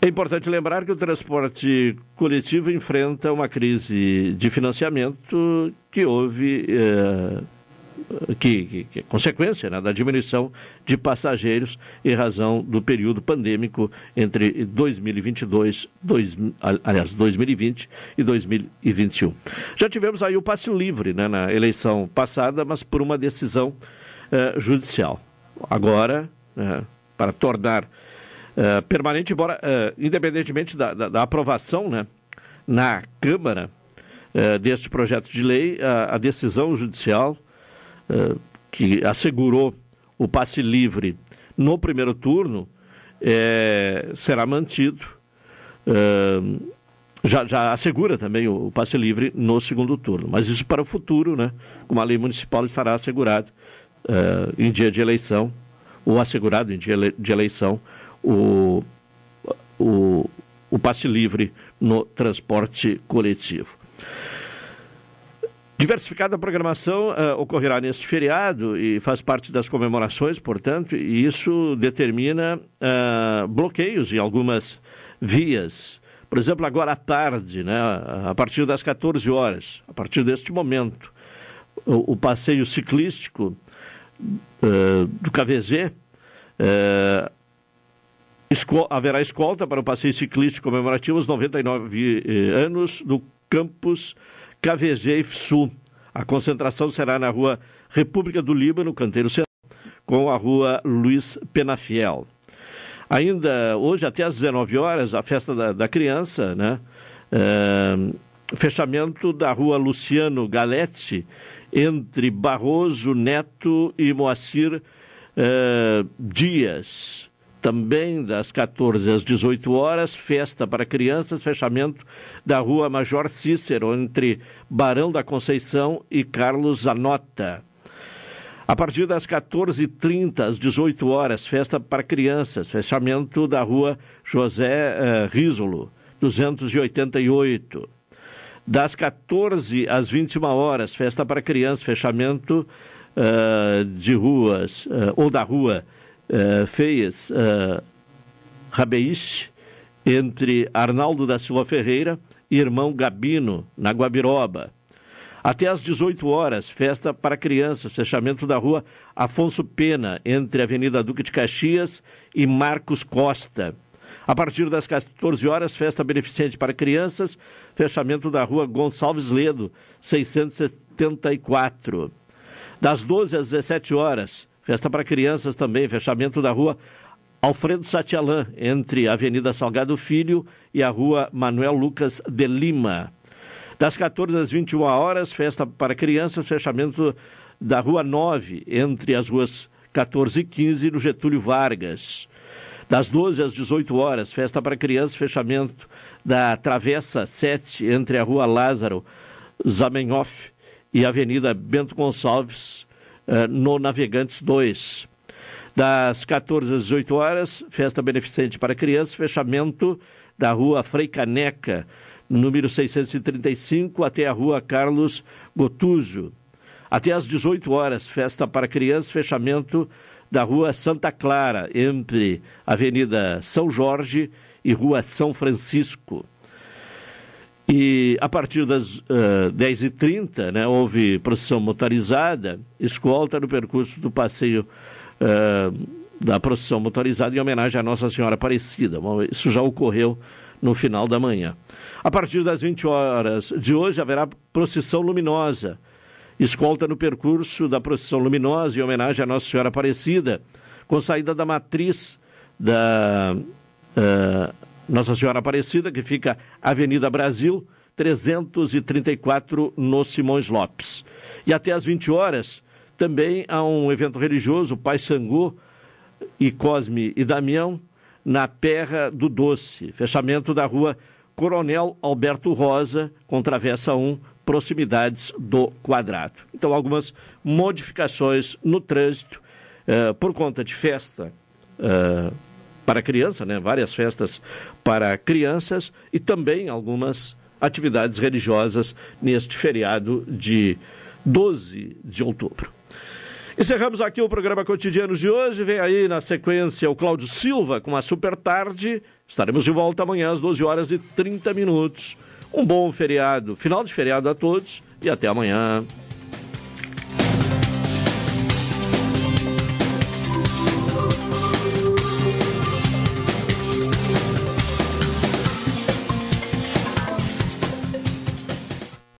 É importante lembrar que o transporte coletivo enfrenta uma crise de financiamento que houve eh, que, que, que é consequência né, da diminuição de passageiros em razão do período pandêmico entre 2022, dois, aliás, 2020 e 2021. Já tivemos aí o passe livre né, na eleição passada, mas por uma decisão eh, judicial. Agora, eh, para tornar eh, permanente, embora independentemente da, da, da, aprovação né, na Câmara deste projeto de lei, a, a decisão judicial que assegurou o passe livre no primeiro turno, será mantido. Já, já, assegura também o, passe livre no segundo turno. Mas isso para o futuro, né? Como a lei municipal estará assegurado é, em dia de eleição, ou assegurado em dia de eleição, o, o, o passe livre no transporte coletivo. Diversificada programação uh, ocorrerá neste feriado e faz parte das comemorações, portanto, e isso determina uh, bloqueios em algumas vias. Por exemplo, agora à tarde, né, a partir das 14 horas, a partir deste momento, o, o passeio ciclístico uh, do KVZ esco haverá escolta para o passeio ciclístico comemorativo aos 99 anos do campus KVG Sul. A concentração será na rua República do Líbano, Canteiro Central, com a rua Luiz Penafiel. Ainda hoje, até às 19 horas, a festa da, da criança, né? É, fechamento da rua Luciano Galetti, entre Barroso, Neto e Moacir é, Dias também das 14 às 18 horas, festa para crianças, fechamento da rua Major Cícero, entre Barão da Conceição e Carlos Zanota. A partir das 14h30 às 18 horas, festa para crianças, fechamento da rua José uh, Risolo, 288. Das 14 às 21 horas, festa para crianças, fechamento uh, de ruas, uh, ou da rua uh, feias uh, entre Arnaldo da Silva Ferreira e irmão Gabino, na Guabiroba. Até às 18 horas, festa para crianças, fechamento da rua Afonso Pena, entre Avenida Duque de Caxias e Marcos Costa. A partir das 14 horas, festa beneficente para crianças, fechamento da rua Gonçalves Ledo, 674. Das 12 às 17 horas, festa para crianças também, fechamento da rua Alfredo Satialan, entre a Avenida Salgado Filho e a rua Manuel Lucas de Lima. Das 14 às 21 horas, festa para crianças, fechamento da rua 9, entre as ruas 14 e 15 no Getúlio Vargas. Das 12 às 18 horas, festa para crianças, fechamento da Travessa 7, entre a rua Lázaro Zamenhof e a Avenida Bento Gonçalves, no Navegantes 2. Das 14 às 18 horas, festa beneficente para crianças, fechamento da rua Frei Caneca, número 635, até a rua Carlos Gotúzio. Até às 18 horas, festa para crianças, fechamento da rua Santa Clara, entre Avenida São Jorge e Rua São Francisco. E a partir das uh, 10h30, né, houve procissão motorizada, escolta no percurso do passeio uh, da procissão motorizada em homenagem à Nossa Senhora Aparecida. Isso já ocorreu no final da manhã. A partir das 20 horas de hoje haverá procissão luminosa. Escolta no percurso da procissão luminosa em homenagem à Nossa Senhora Aparecida, com saída da matriz da uh, Nossa Senhora Aparecida, que fica Avenida Brasil, 334, no Simões Lopes. E até às 20 horas, também há um evento religioso, Pai Sangu e Cosme e Damião, na Perra do Doce, fechamento da rua Coronel Alberto Rosa, com travessa 1, proximidades do quadrado. Então, algumas modificações no trânsito eh, por conta de festa eh, para criança, né? várias festas para crianças e também algumas atividades religiosas neste feriado de 12 de outubro. Encerramos aqui o programa cotidiano de hoje. Vem aí na sequência o Cláudio Silva com a Super Tarde. Estaremos de volta amanhã às 12 horas e 30 minutos. Um bom feriado, final de feriado a todos e até amanhã.